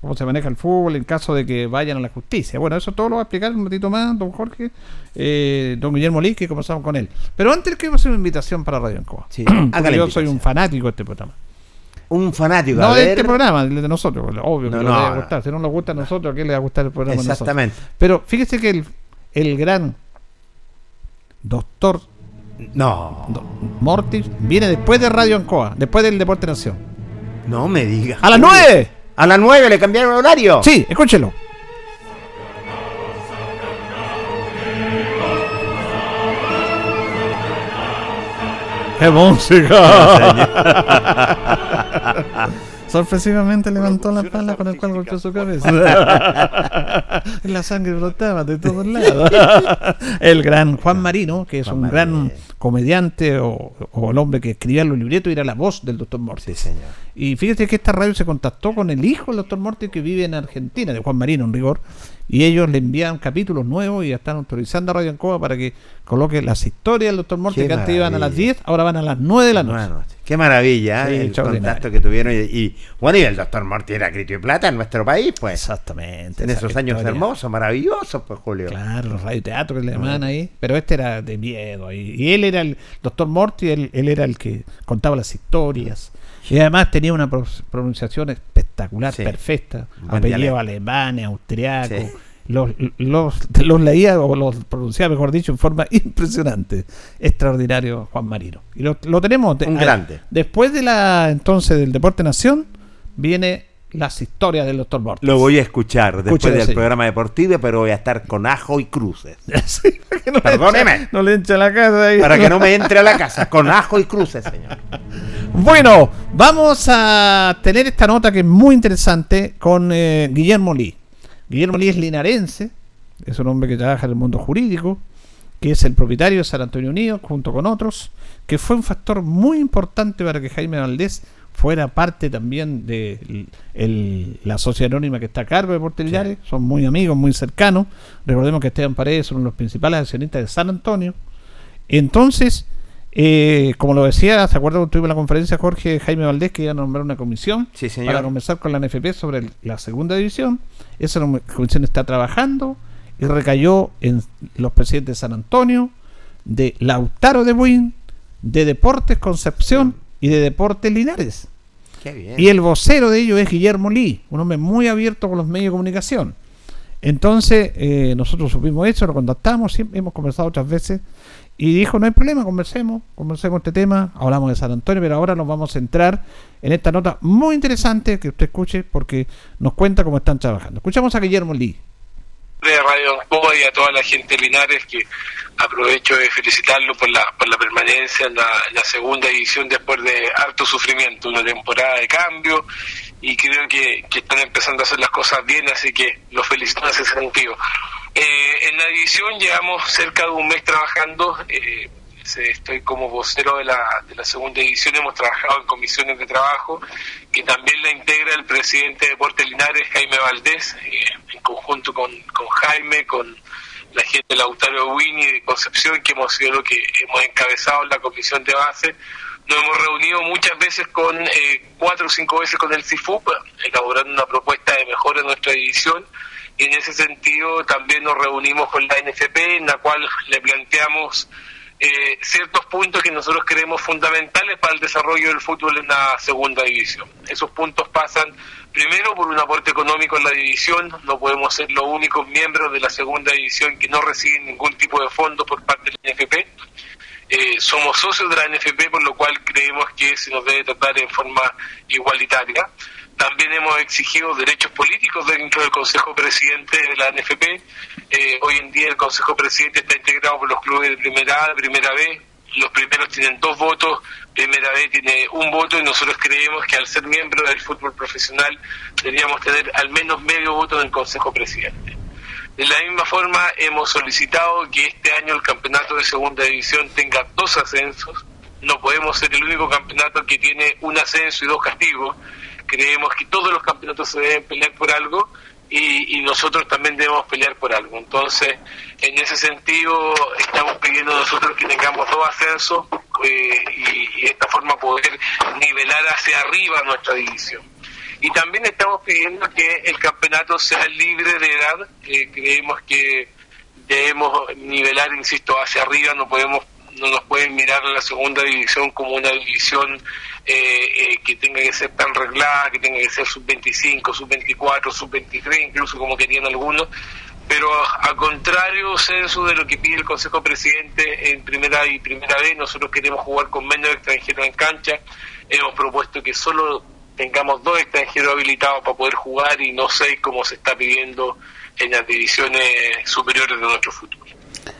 cómo se maneja el fútbol en caso de que vayan a la justicia. Bueno, eso todo lo va a explicar un ratito más don Jorge, eh, don Guillermo Lee, que comenzamos con él. Pero antes quiero hacer una invitación para Radio Ancoa. Sí, yo soy un fanático de este programa. Un fanático. No a de ver. este programa, el de nosotros, obvio No, que no, le va a gustar. Si no nos gusta a nosotros, ¿a quién le va a gustar el programa? a nosotros? Exactamente. Pero fíjese que el, el gran doctor No. Do- Mortis viene después de Radio Ancoa, después del Deporte Nación. No me digas. ¡A las nueve! A las 9 le cambiaron el horario. Sí, escúchelo. ¡Qué música! Sorpresivamente levantó la pala con el cual golpeó su cabeza. la sangre brotaba de todos lados. el gran Juan Marino, que es un gran comediante o, o el hombre que escribía los libretos era la voz del doctor. Sí, señor. Y fíjate que esta radio se contactó con el hijo del doctor Mortis que vive en Argentina, de Juan Marino en rigor, y ellos le envían capítulos nuevos y ya están autorizando a Radio Ancoa para que coloque las historias del doctor Qué que antes iban a las maravilla. 10, ahora van a las 9 de la noche. Bueno, qué maravilla Sí, el contacto que tuvieron. Y, y, bueno, y el doctor Morty era grito y plata en nuestro país, pues. Exactamente. En esos años historia. hermosos, maravillosos, pues, Julio. Claro, los radioteatros que le llamaban ahí. Pero este era de miedo. Y, y él era el doctor Morty, él, él era el que contaba las historias. Y además tenía una pro- pronunciación espectacular, Sí. perfecta. Apellido alemán, austriaco. Sí. Los, los, los leía o los pronunciaba, mejor dicho, en forma impresionante. Extraordinario Juan Marino. Y lo, lo tenemos. de- Un a- grande. Después de la entonces del Deporte Nación, viene las historias del doctor Morty. Lo voy a escuchar después del sí. programa deportivo, pero voy a estar con ajo y cruces. Sí, que no le Perdóneme. eche- No le eche a la casa ahí. Para que no me entre a la casa, con ajo y cruces, señor. Bueno, vamos a tener esta nota que es muy interesante con eh, Guillermo Lee. Guillermo Lee es linarense, es un hombre que trabaja en el mundo jurídico, que es el propietario de San Antonio Unido, junto con otros, que fue un factor muy importante para que Jaime Valdés fuera parte también de el- el- la sociedad anónima que está a cargo de Deportes Linares, son muy amigos, muy cercanos. Recordemos que Esteban Paredes es uno de los principales accionistas de San Antonio. Entonces, eh, como lo decía, ¿se acuerdan cuando tuvimos la conferencia Jorge Jaime Valdés que iba a nombrar una comisión Sí, señor. para conversar con la NFP sobre el- la segunda división? Esa comisión está trabajando y recayó en los presidentes de San Antonio, de Lautaro de Buin, de Deportes Concepción y de Deportes Linares. Qué bien. Y el vocero de ellos es Guillermo Lee, un hombre muy abierto con los medios de comunicación. Entonces, eh, nosotros supimos eso, lo contactamos, siempre hemos conversado otras veces, y dijo, no hay problema, conversemos, conversemos este tema, hablamos de San Antonio, pero ahora nos vamos a centrar en esta nota muy interesante que usted escuche porque nos cuenta cómo están trabajando. Escuchamos a Guillermo Lee. de Radio Ancoa y a toda la gente de Linares que aprovecho de felicitarlo por la, por la permanencia en la, la segunda edición después de harto sufrimiento, una temporada de cambio y creo que, que están empezando a hacer las cosas bien, así que los felicito en ese sentido. Eh, en la edición llevamos cerca de un mes trabajando, eh, estoy como vocero de la, de la segunda edición, hemos trabajado en comisiones de trabajo que también la integra el presidente de Deportes Linares, Jaime Valdés, eh, en conjunto con, con Jaime, con la gente de Lautaro Wini de Concepción, que hemos sido lo que hemos encabezado en la comisión de base. Nos hemos reunido muchas veces con, eh, cuatro o cinco veces con el CIFUP, elaborando una propuesta de mejora en nuestra división. Y en ese sentido también nos reunimos con la NFP, en la cual le planteamos eh, ciertos puntos que nosotros creemos fundamentales para el desarrollo del fútbol en la segunda división. Esos puntos pasan primero por un aporte económico en la división, no podemos ser los únicos miembros de la segunda división que no reciben ningún tipo de fondo por parte del NFP. Eh, somos socios de la NFP, por lo cual creemos que se nos debe tratar en forma igualitaria. También hemos exigido derechos políticos dentro del Consejo Presidente de la NFP. Eh, hoy en día el Consejo Presidente está integrado por los clubes de primera A, primera B. Los primeros tienen dos votos, primera B tiene un voto y nosotros creemos que al ser miembro del fútbol profesional deberíamos tener al menos medio voto en el Consejo Presidente. De la misma forma hemos solicitado que este año el campeonato de segunda división tenga dos ascensos. No podemos ser el único campeonato que tiene un ascenso y dos castigos creemos que todos los campeonatos se deben pelear por algo y, nosotros también debemos pelear por algo. Entonces, en ese sentido, estamos pidiendo nosotros que tengamos dos ascensos eh, y, y, de esta forma poder nivelar hacia arriba nuestra división. Y también estamos pidiendo que el campeonato sea libre de edad. Eh, creemos que debemos nivelar, insisto, hacia arriba. No podemos no nos pueden mirar la segunda división como una división eh, eh, que tenga que ser tan reglada, que tenga que ser sub-25, sub-24, sub-23, incluso como querían algunos, pero al contrario, censo de lo que pide el Consejo Presidente en primera y primera vez, nosotros queremos jugar con menos extranjeros en cancha, hemos propuesto que solo tengamos dos extranjeros habilitados para poder jugar y no seis como se está pidiendo en las divisiones superiores de nuestro fútbol.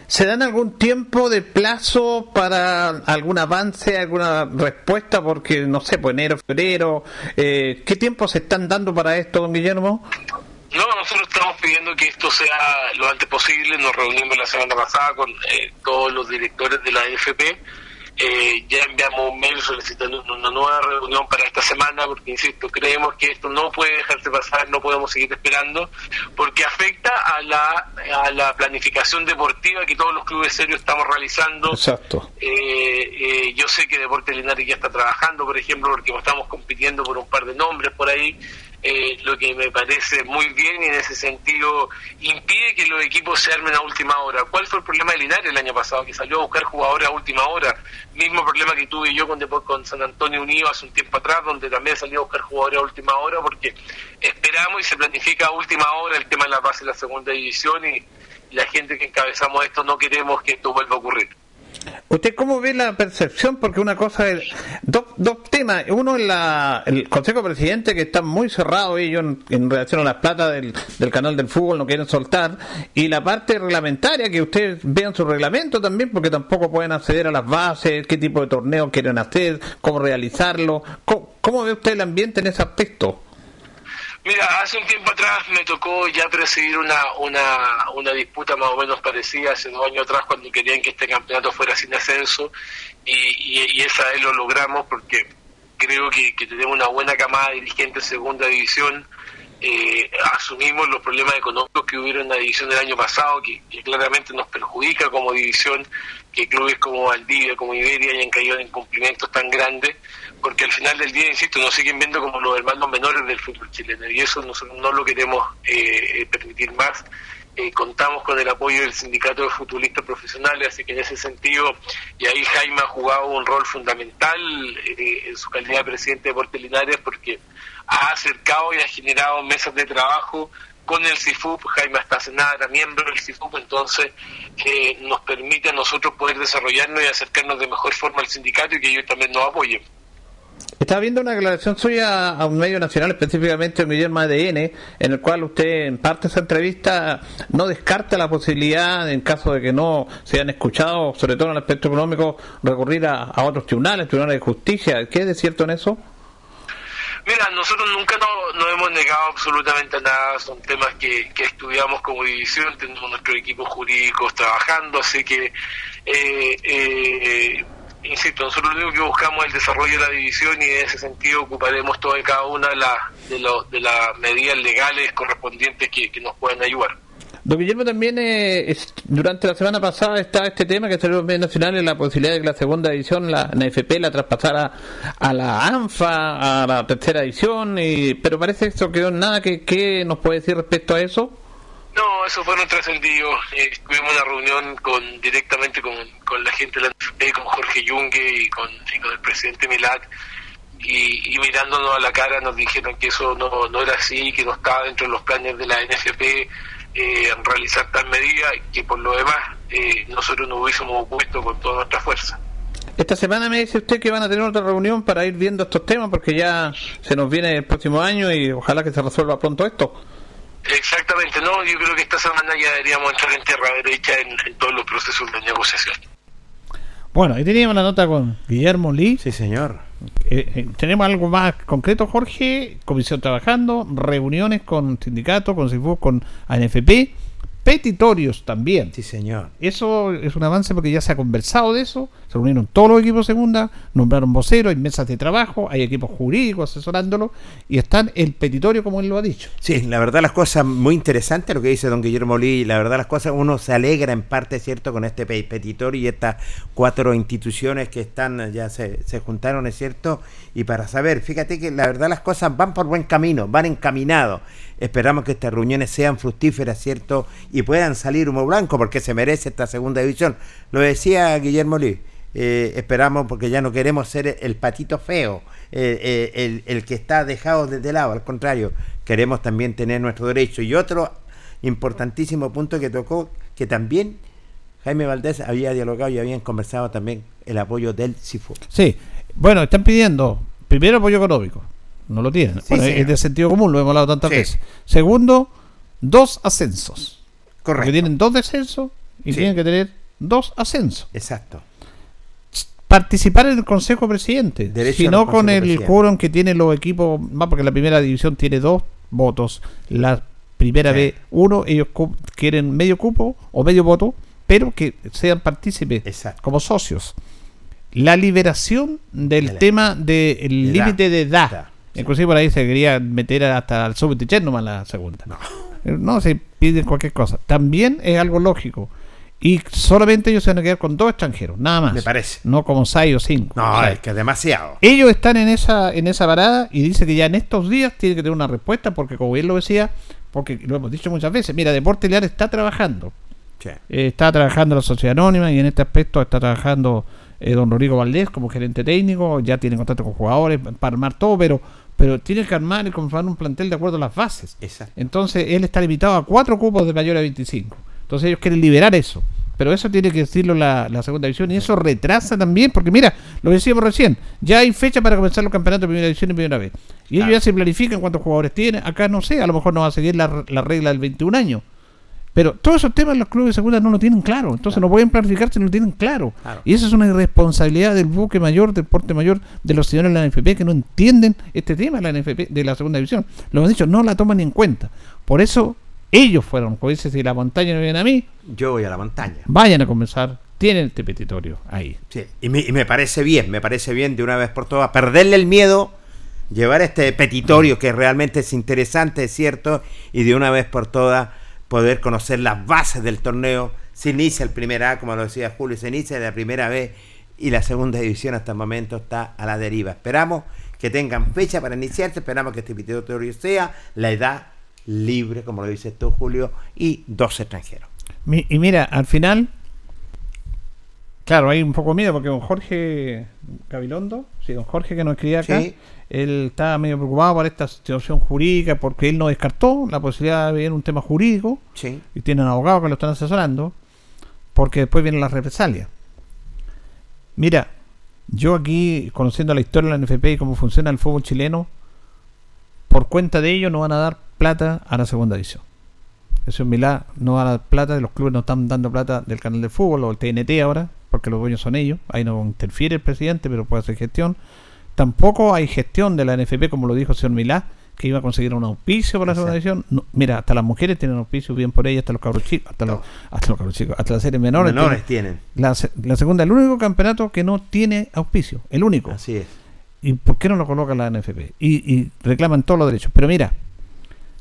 ¿Se dan algún tiempo de plazo para algún avance, alguna respuesta? Porque, no sé, pues enero, febrero, eh, ¿qué tiempo se están dando para esto, don Guillermo? No, nosotros estamos pidiendo que esto sea lo antes posible. Nos reunimos la semana pasada con eh, todos los directores de la AFP eh, ya enviamos un mail solicitando una nueva reunión para esta semana, porque, insisto, creemos que esto no puede dejarse pasar, no podemos seguir esperando, porque afecta a la, a la planificación deportiva que todos los clubes serios estamos realizando. Exacto. Eh, eh, yo sé que Deportes Linares ya está trabajando, por ejemplo, porque estamos compitiendo por un par de nombres por ahí. Eh, lo que me parece muy bien y en ese sentido impide que los equipos se armen a última hora. ¿Cuál fue el problema de Linares el año pasado? Que salió a buscar jugadores a última hora. Mismo problema que tuve yo con, con San Antonio Unido hace un tiempo atrás, donde también salió a buscar jugadores a última hora porque esperamos y se planifica a última hora el tema de la base de la segunda división y la gente que encabezamos esto no queremos que esto vuelva a ocurrir. ¿Usted cómo ve la percepción? Porque una cosa es. Dos, dos temas. Uno es la, el Consejo Presidente, que está muy cerrado ellos en, relación a las plata del, del, canal del fútbol, no quieren soltar. Y la parte reglamentaria, que ustedes vean su reglamento también, porque tampoco pueden acceder a las bases, qué tipo de torneo quieren hacer, cómo realizarlo. ¿Cómo, cómo ve usted el ambiente en ese aspecto? Mira, hace un tiempo atrás me tocó ya presidir una, una, una disputa más o menos parecida, hace dos años atrás, cuando querían que este campeonato fuera sin ascenso, y, y, esa vez lo logramos porque creo que, que tenemos una buena camada de dirigentes de segunda división, eh, asumimos los problemas económicos que hubieron en la división del año pasado, que, que, claramente nos perjudica como división, que clubes como Valdivia, como Iberia hayan caído en incumplimientos tan grandes, porque al final del día, insisto, nos siguen viendo como los hermanos menores del fútbol chileno, y eso nosotros no lo queremos eh, permitir más. Eh, contamos con el apoyo del sindicato de futbolistas profesionales, así que en ese sentido, y ahí Jaime ha jugado un rol fundamental eh, en su calidad de presidente de Deportes Linares, porque ha acercado y ha generado mesas de trabajo con el CIFUP, Jaime Astacenada era miembro del CIFUP, entonces eh, nos permite a nosotros poder desarrollarnos y acercarnos de mejor forma al sindicato y que ellos también nos apoyen. Estaba viendo una declaración suya a un medio nacional, específicamente un idioma ADN, en el cual usted, en parte de esa entrevista, no descarta la posibilidad, en caso de que no se hayan escuchado, sobre todo en el aspecto económico, recurrir a, a otros tribunales, tribunales de justicia. ¿Qué es de cierto en eso? Mira, nosotros nunca nos, no hemos negado absolutamente nada, son temas que, que, estudiamos como división, tenemos nuestros equipos jurídicos trabajando, así que, eh, eh, insisto, nosotros lo único que buscamos es el desarrollo de la división y en ese sentido ocuparemos toda y cada una de, la, de, lo, de las medidas legales correspondientes que, que nos puedan ayudar. Don Guillermo, también eh, durante la semana pasada está este tema que salió en los medios nacionales, la posibilidad de que la segunda edición, la, la FP, la traspasara a la ANFA, a la tercera edición, y, pero parece que esto quedó en nada. ¿Qué, ¿Qué nos puede decir respecto a eso? No, eso fue un trascendido. Eh, tuvimos una reunión con directamente con, con la gente de la NFP, con Jorge Yungue y con, y con el presidente Milat. Y, y mirándonos a la cara nos dijeron que eso no, no era así, que no estaba dentro de los planes de la NFP eh, realizar tal medida y que por lo demás eh, nosotros nos hubiésemos opuesto con toda nuestra fuerza. Esta semana me dice usted que van a tener otra reunión para ir viendo estos temas porque ya se nos viene el próximo año y ojalá que se resuelva pronto esto. Exactamente, no, yo creo que esta semana ya deberíamos entrar en tierra derecha en, en todos los procesos de negociación. Bueno, ahí teníamos la nota con Guillermo Lee. Sí, señor. Eh, eh, tenemos algo más concreto, Jorge. Comisión trabajando, reuniones con sindicatos, con CIFU, con ANFP, petitorios también. Sí, señor. Eso es un avance porque ya se ha conversado de eso. Se reunieron todos los equipos de segunda, nombraron voceros, hay mesas de trabajo, hay equipos jurídicos asesorándolo y están el petitorio como él lo ha dicho. Sí, la verdad las cosas muy interesantes lo que dice don Guillermo Lee, la verdad las cosas uno se alegra en parte, ¿cierto?, con este pe- petitorio y estas cuatro instituciones que están, ya se, se juntaron, ¿es cierto? Y para saber, fíjate que la verdad las cosas van por buen camino, van encaminados. Esperamos que estas reuniones sean fructíferas, ¿cierto? Y puedan salir humo blanco porque se merece esta segunda división. Lo decía Guillermo Lee. eh, esperamos porque ya no queremos ser el patito feo, eh, eh, el, el que está dejado desde lado, al contrario, queremos también tener nuestro derecho. Y otro importantísimo punto que tocó, que también Jaime Valdés había dialogado y habían conversado también el apoyo del CIFU. Sí, bueno, están pidiendo primero apoyo económico, no lo tienen. Sí, Bueno, señor. es de sentido común, lo hemos hablado tantas Sí. veces. Segundo, dos ascensos. Correcto. Porque tienen dos descensos y Sí. tienen que tener dos ascensos. Exacto. Participar en el Consejo Presidente. Derecho si no con el quórum que tienen los equipos, más porque la primera división tiene dos votos. La primera vez uno, ellos quieren medio cupo o medio voto, pero que sean partícipes Exacto. como socios. La liberación del De tema del de límite de edad. Inclusive por ahí se quería meter hasta el sub-23 nomás la segunda. Eh, No, se piden cualquier cosa. También es algo lógico. Y solamente ellos se van a quedar con dos extranjeros, nada más. Me parece. No como seis o cinco. No, O sea, es que es demasiado. ellos están en esa en esa parada y dice que ya en estos días tiene que tener una respuesta porque como él lo decía, porque lo hemos dicho muchas veces, mira, Deporte Leal está trabajando. Sí. Eh, está trabajando la sociedad anónima y en este aspecto está trabajando eh, don Rodrigo Valdés como gerente técnico, ya tiene contacto con jugadores para armar todo, pero pero tiene que armar y conformar un plantel de acuerdo a las bases. Exacto. Entonces él está limitado a cuatro cupos de mayor a 25. Entonces ellos quieren liberar eso. Pero eso tiene que decirlo la, la segunda división y eso retrasa también, porque mira, lo decíamos recién, ya hay fecha para comenzar los campeonatos de primera división y primera vez. Y ellos ya se planifican cuántos jugadores tienen. Acá no sé, a lo mejor no va a seguir la, la regla del 21 años. Pero todos esos temas los clubes de segunda no lo tienen claro. Entonces no pueden planificar si no lo tienen claro. Claro. Y esa es una irresponsabilidad del buque mayor, del porte mayor, de los señores de la NFP que no entienden este tema de la NFP, de la segunda división. Lo hemos dicho, no la toman ni en cuenta. Por eso ellos fueron, como dice, si la montaña no viene a mí, Yo voy a la montaña. vayan a comenzar. Tienen este petitorio ahí. Sí, y me, y me parece bien, me parece bien de una vez por todas perderle el miedo, llevar este petitorio que realmente es interesante, es cierto, y de una vez por todas poder conocer las bases del torneo. Se inicia el primer A, como lo decía Julio, se inicia la primera vez y la segunda división hasta el momento está a la deriva. Esperamos que tengan fecha para iniciarse, esperamos que este petitorio sea la edad libre, como lo dices tú, Julio, y dos extranjeros. Y mira, al final, claro, hay un poco de miedo porque don Jorge Gabilondo, sí, don Jorge que nos escribía acá, Sí. él estaba medio preocupado por esta situación jurídica porque él no descartó la posibilidad de ver un tema jurídico Sí. y tienen abogados que lo están asesorando porque después vienen las represalias. Mira, yo aquí, conociendo la historia de la NFP y cómo funciona el fútbol chileno, por cuenta de ello no van a dar plata a la segunda división. Eso en Milá no van a dar plata, los clubes no están dando plata del canal de fútbol o el TNT ahora, porque los dueños son ellos, ahí no interfiere el presidente, pero puede hacer gestión. Tampoco hay gestión de la NFP, como lo dijo el señor Milá, que iba a conseguir un auspicio para la segunda división. No, mira, hasta las mujeres tienen auspicio bien por ellas, hasta los cabros chicos, hasta los, hasta los cabros chicos, hasta las series menores. Menores tienen. La, la segunda, el único campeonato que no tiene auspicio, el único. Así es. ¿Y por qué no lo coloca la NFP? Y, y reclaman todos los derechos. Pero mira,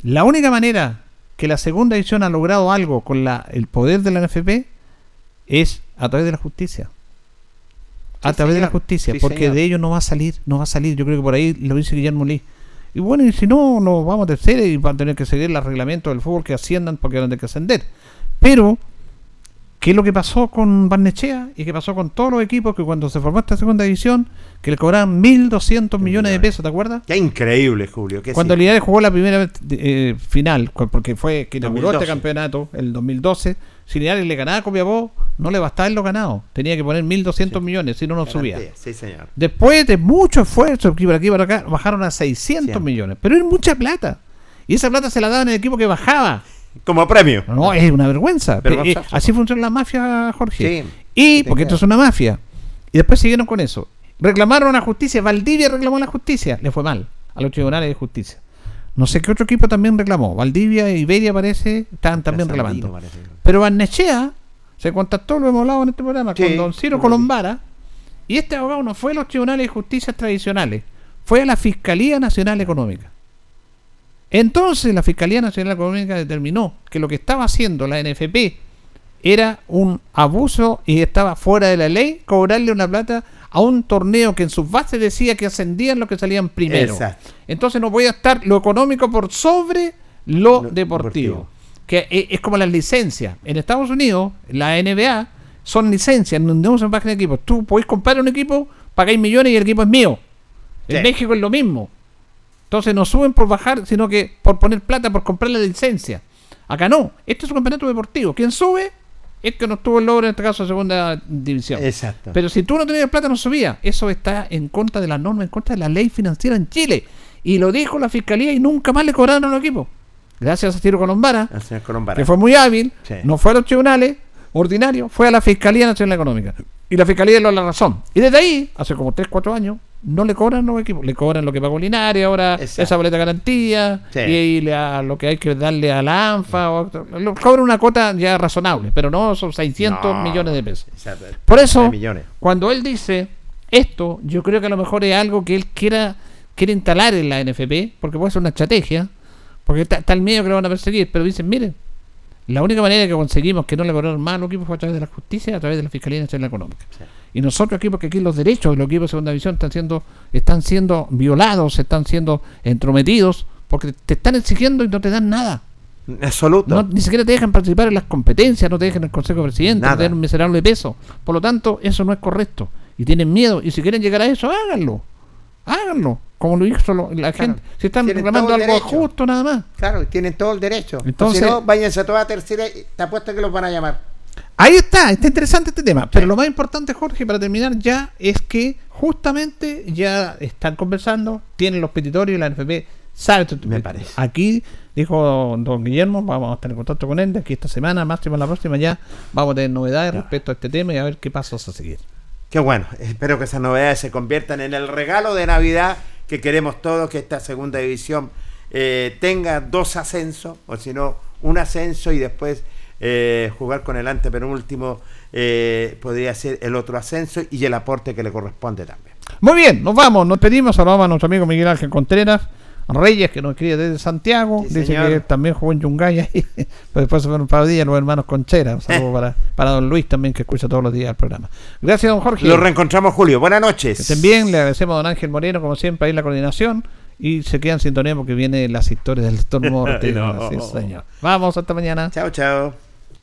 la única manera que la segunda división ha logrado algo con la, el poder de la NFP es a través de la justicia. A Sí, través de la justicia, Sí, porque señor. de ello no va a salir, no va a salir. Yo creo que por ahí lo dice Guillermo Lee. Y bueno, y si no, nos vamos a tercera y van a tener que seguir los reglamentos del fútbol que asciendan porque van a tener que ascender. Pero, ¿qué es lo que pasó con Barnechea y qué pasó con todos los equipos que cuando se formó esta segunda división, que le cobraban 1.200 millones de pesos, ¿te acuerdas? Qué increíble, Julio. qué Cuando sí. Linares jugó la primera eh, final, porque fue que inauguró 2012. este campeonato, el 2012, si Linares le ganaba a Copiapó, no le bastaba en lo ganado. Tenía que poner 1.200 millones, si no, no subía. Sí, señor. Después de mucho esfuerzo, aquí por aquí por acá, bajaron a 600 Siempre. millones. Pero es mucha plata. Y esa plata se la daban al equipo que bajaba. Como premio. No, es una vergüenza. Eh, así funciona la mafia, Jorge. Sí. Y, porque esto es una mafia. Y después siguieron con eso. Reclamaron a justicia. Valdivia reclamó a la justicia. Le fue mal a los tribunales de justicia. No sé qué otro equipo también reclamó. Valdivia e Iberia parece estaban también reclamando. parece. Pero Barnechea se contactó, lo hemos hablado en este programa, Sí, con don Ciro. Colombara. Y este abogado no fue a los tribunales de justicia tradicionales, fue a la Fiscalía Nacional Económica. Entonces la Fiscalía Nacional Económica determinó que lo que estaba haciendo la NFP era un abuso y estaba fuera de la ley cobrarle una plata a un torneo que en sus bases decía que ascendían los que salían primero. Exacto. Entonces no podía estar lo económico por sobre lo, Lo deportivo. deportivo. Que e- es como las licencias. En Estados Unidos, la NBA son licencias, no no usan página de equipos. Tú podés comprar un equipo, pagáis millones y el equipo es mío. En. México es lo mismo. Entonces no suben por bajar, sino que por poner plata, por comprar la licencia. Acá no. Este es un campeonato deportivo. Quien sube es que no estuvo el logro, en este caso, de segunda división. Exacto. Pero si tú no tenías plata, no subía. Eso está en contra de la norma, en contra de la ley financiera en Chile. Y lo dijo la fiscalía y nunca más le cobraron a los equipos. Gracias a Ciro Colombara, Colombara. que fue muy hábil, Sí. no fue a los tribunales ordinarios, fue a la Fiscalía Nacional Económica. Y la Fiscalía le dio la razón. Y desde ahí, hace como 3, 4 años, no le cobran los equipos. Le cobran lo que pagó Linares ahora, Exacto. esa boleta de garantía, Sí. y, le a lo que hay que darle a la ANFA. o- lo- cobran una cuota ya razonable, pero no son 600 No. millones de pesos. Exacto. Por eso, cuando él dice esto, yo creo que a lo mejor es algo que él quiera quiere instalar en la NFP, porque puede ser una estrategia, porque está, está el miedo que lo van a perseguir, pero dicen, miren, la única manera que conseguimos que no le cobraron más a los equipos fue a través de la justicia, a través de la Fiscalía Nacional Económica. Y nosotros aquí, porque aquí los derechos de los equipos de segunda división están siendo, están siendo violados, están siendo entrometidos, porque te están exigiendo y no te dan nada. Absoluto. No, ni siquiera te dejan participar en las competencias, no te dejan en el Consejo de Presidente, no Nada. te dan un miserable peso. Por lo tanto, eso no es correcto. Y tienen miedo. Y si quieren llegar a eso, háganlo. Háganlo. Como lo hizo la gente. Si están Tienen reclamando algo derecho. justo, nada más. Claro, tienen todo el derecho. Entonces- si no, váyanse a toda tercera y te apuesto que los van a llamar. Ahí está, está interesante este tema. Pero lo más importante, Jorge, para terminar ya, es que justamente ya están conversando, tienen los petitorios y la NFP sabe. estos Me parece. Aquí dijo don Guillermo, vamos a estar en contacto con él de aquí esta semana, máximo la próxima ya, vamos a tener novedades respecto a este tema y a ver qué pasos a seguir. Qué bueno, espero que esas novedades se conviertan en el regalo de Navidad que queremos todos, que esta segunda división eh, tenga dos ascensos, o si no, un ascenso y después eh, jugar con el antepenúltimo eh, podría ser el otro ascenso y el aporte que le corresponde también. Muy bien, nos vamos, nos pedimos, saludamos a nuestro amigo Miguel Ángel Contreras. Reyes, que nos escribe desde Santiago, Sí, dice señor. que también jugó en Yungay pero después se fueron para día los hermanos Conchera. Un saludo para, para don Luis también, que escucha todos los días el programa. Gracias, don Jorge. Lo reencontramos, Julio. Buenas noches. Que estén bien, le agradecemos a don Ángel Moreno, como siempre, ahí la coordinación. Y se quedan en sintonía porque vienen las historias del Storm Norte. No. Sí, señor. Vamos, hasta mañana. Chao, chao.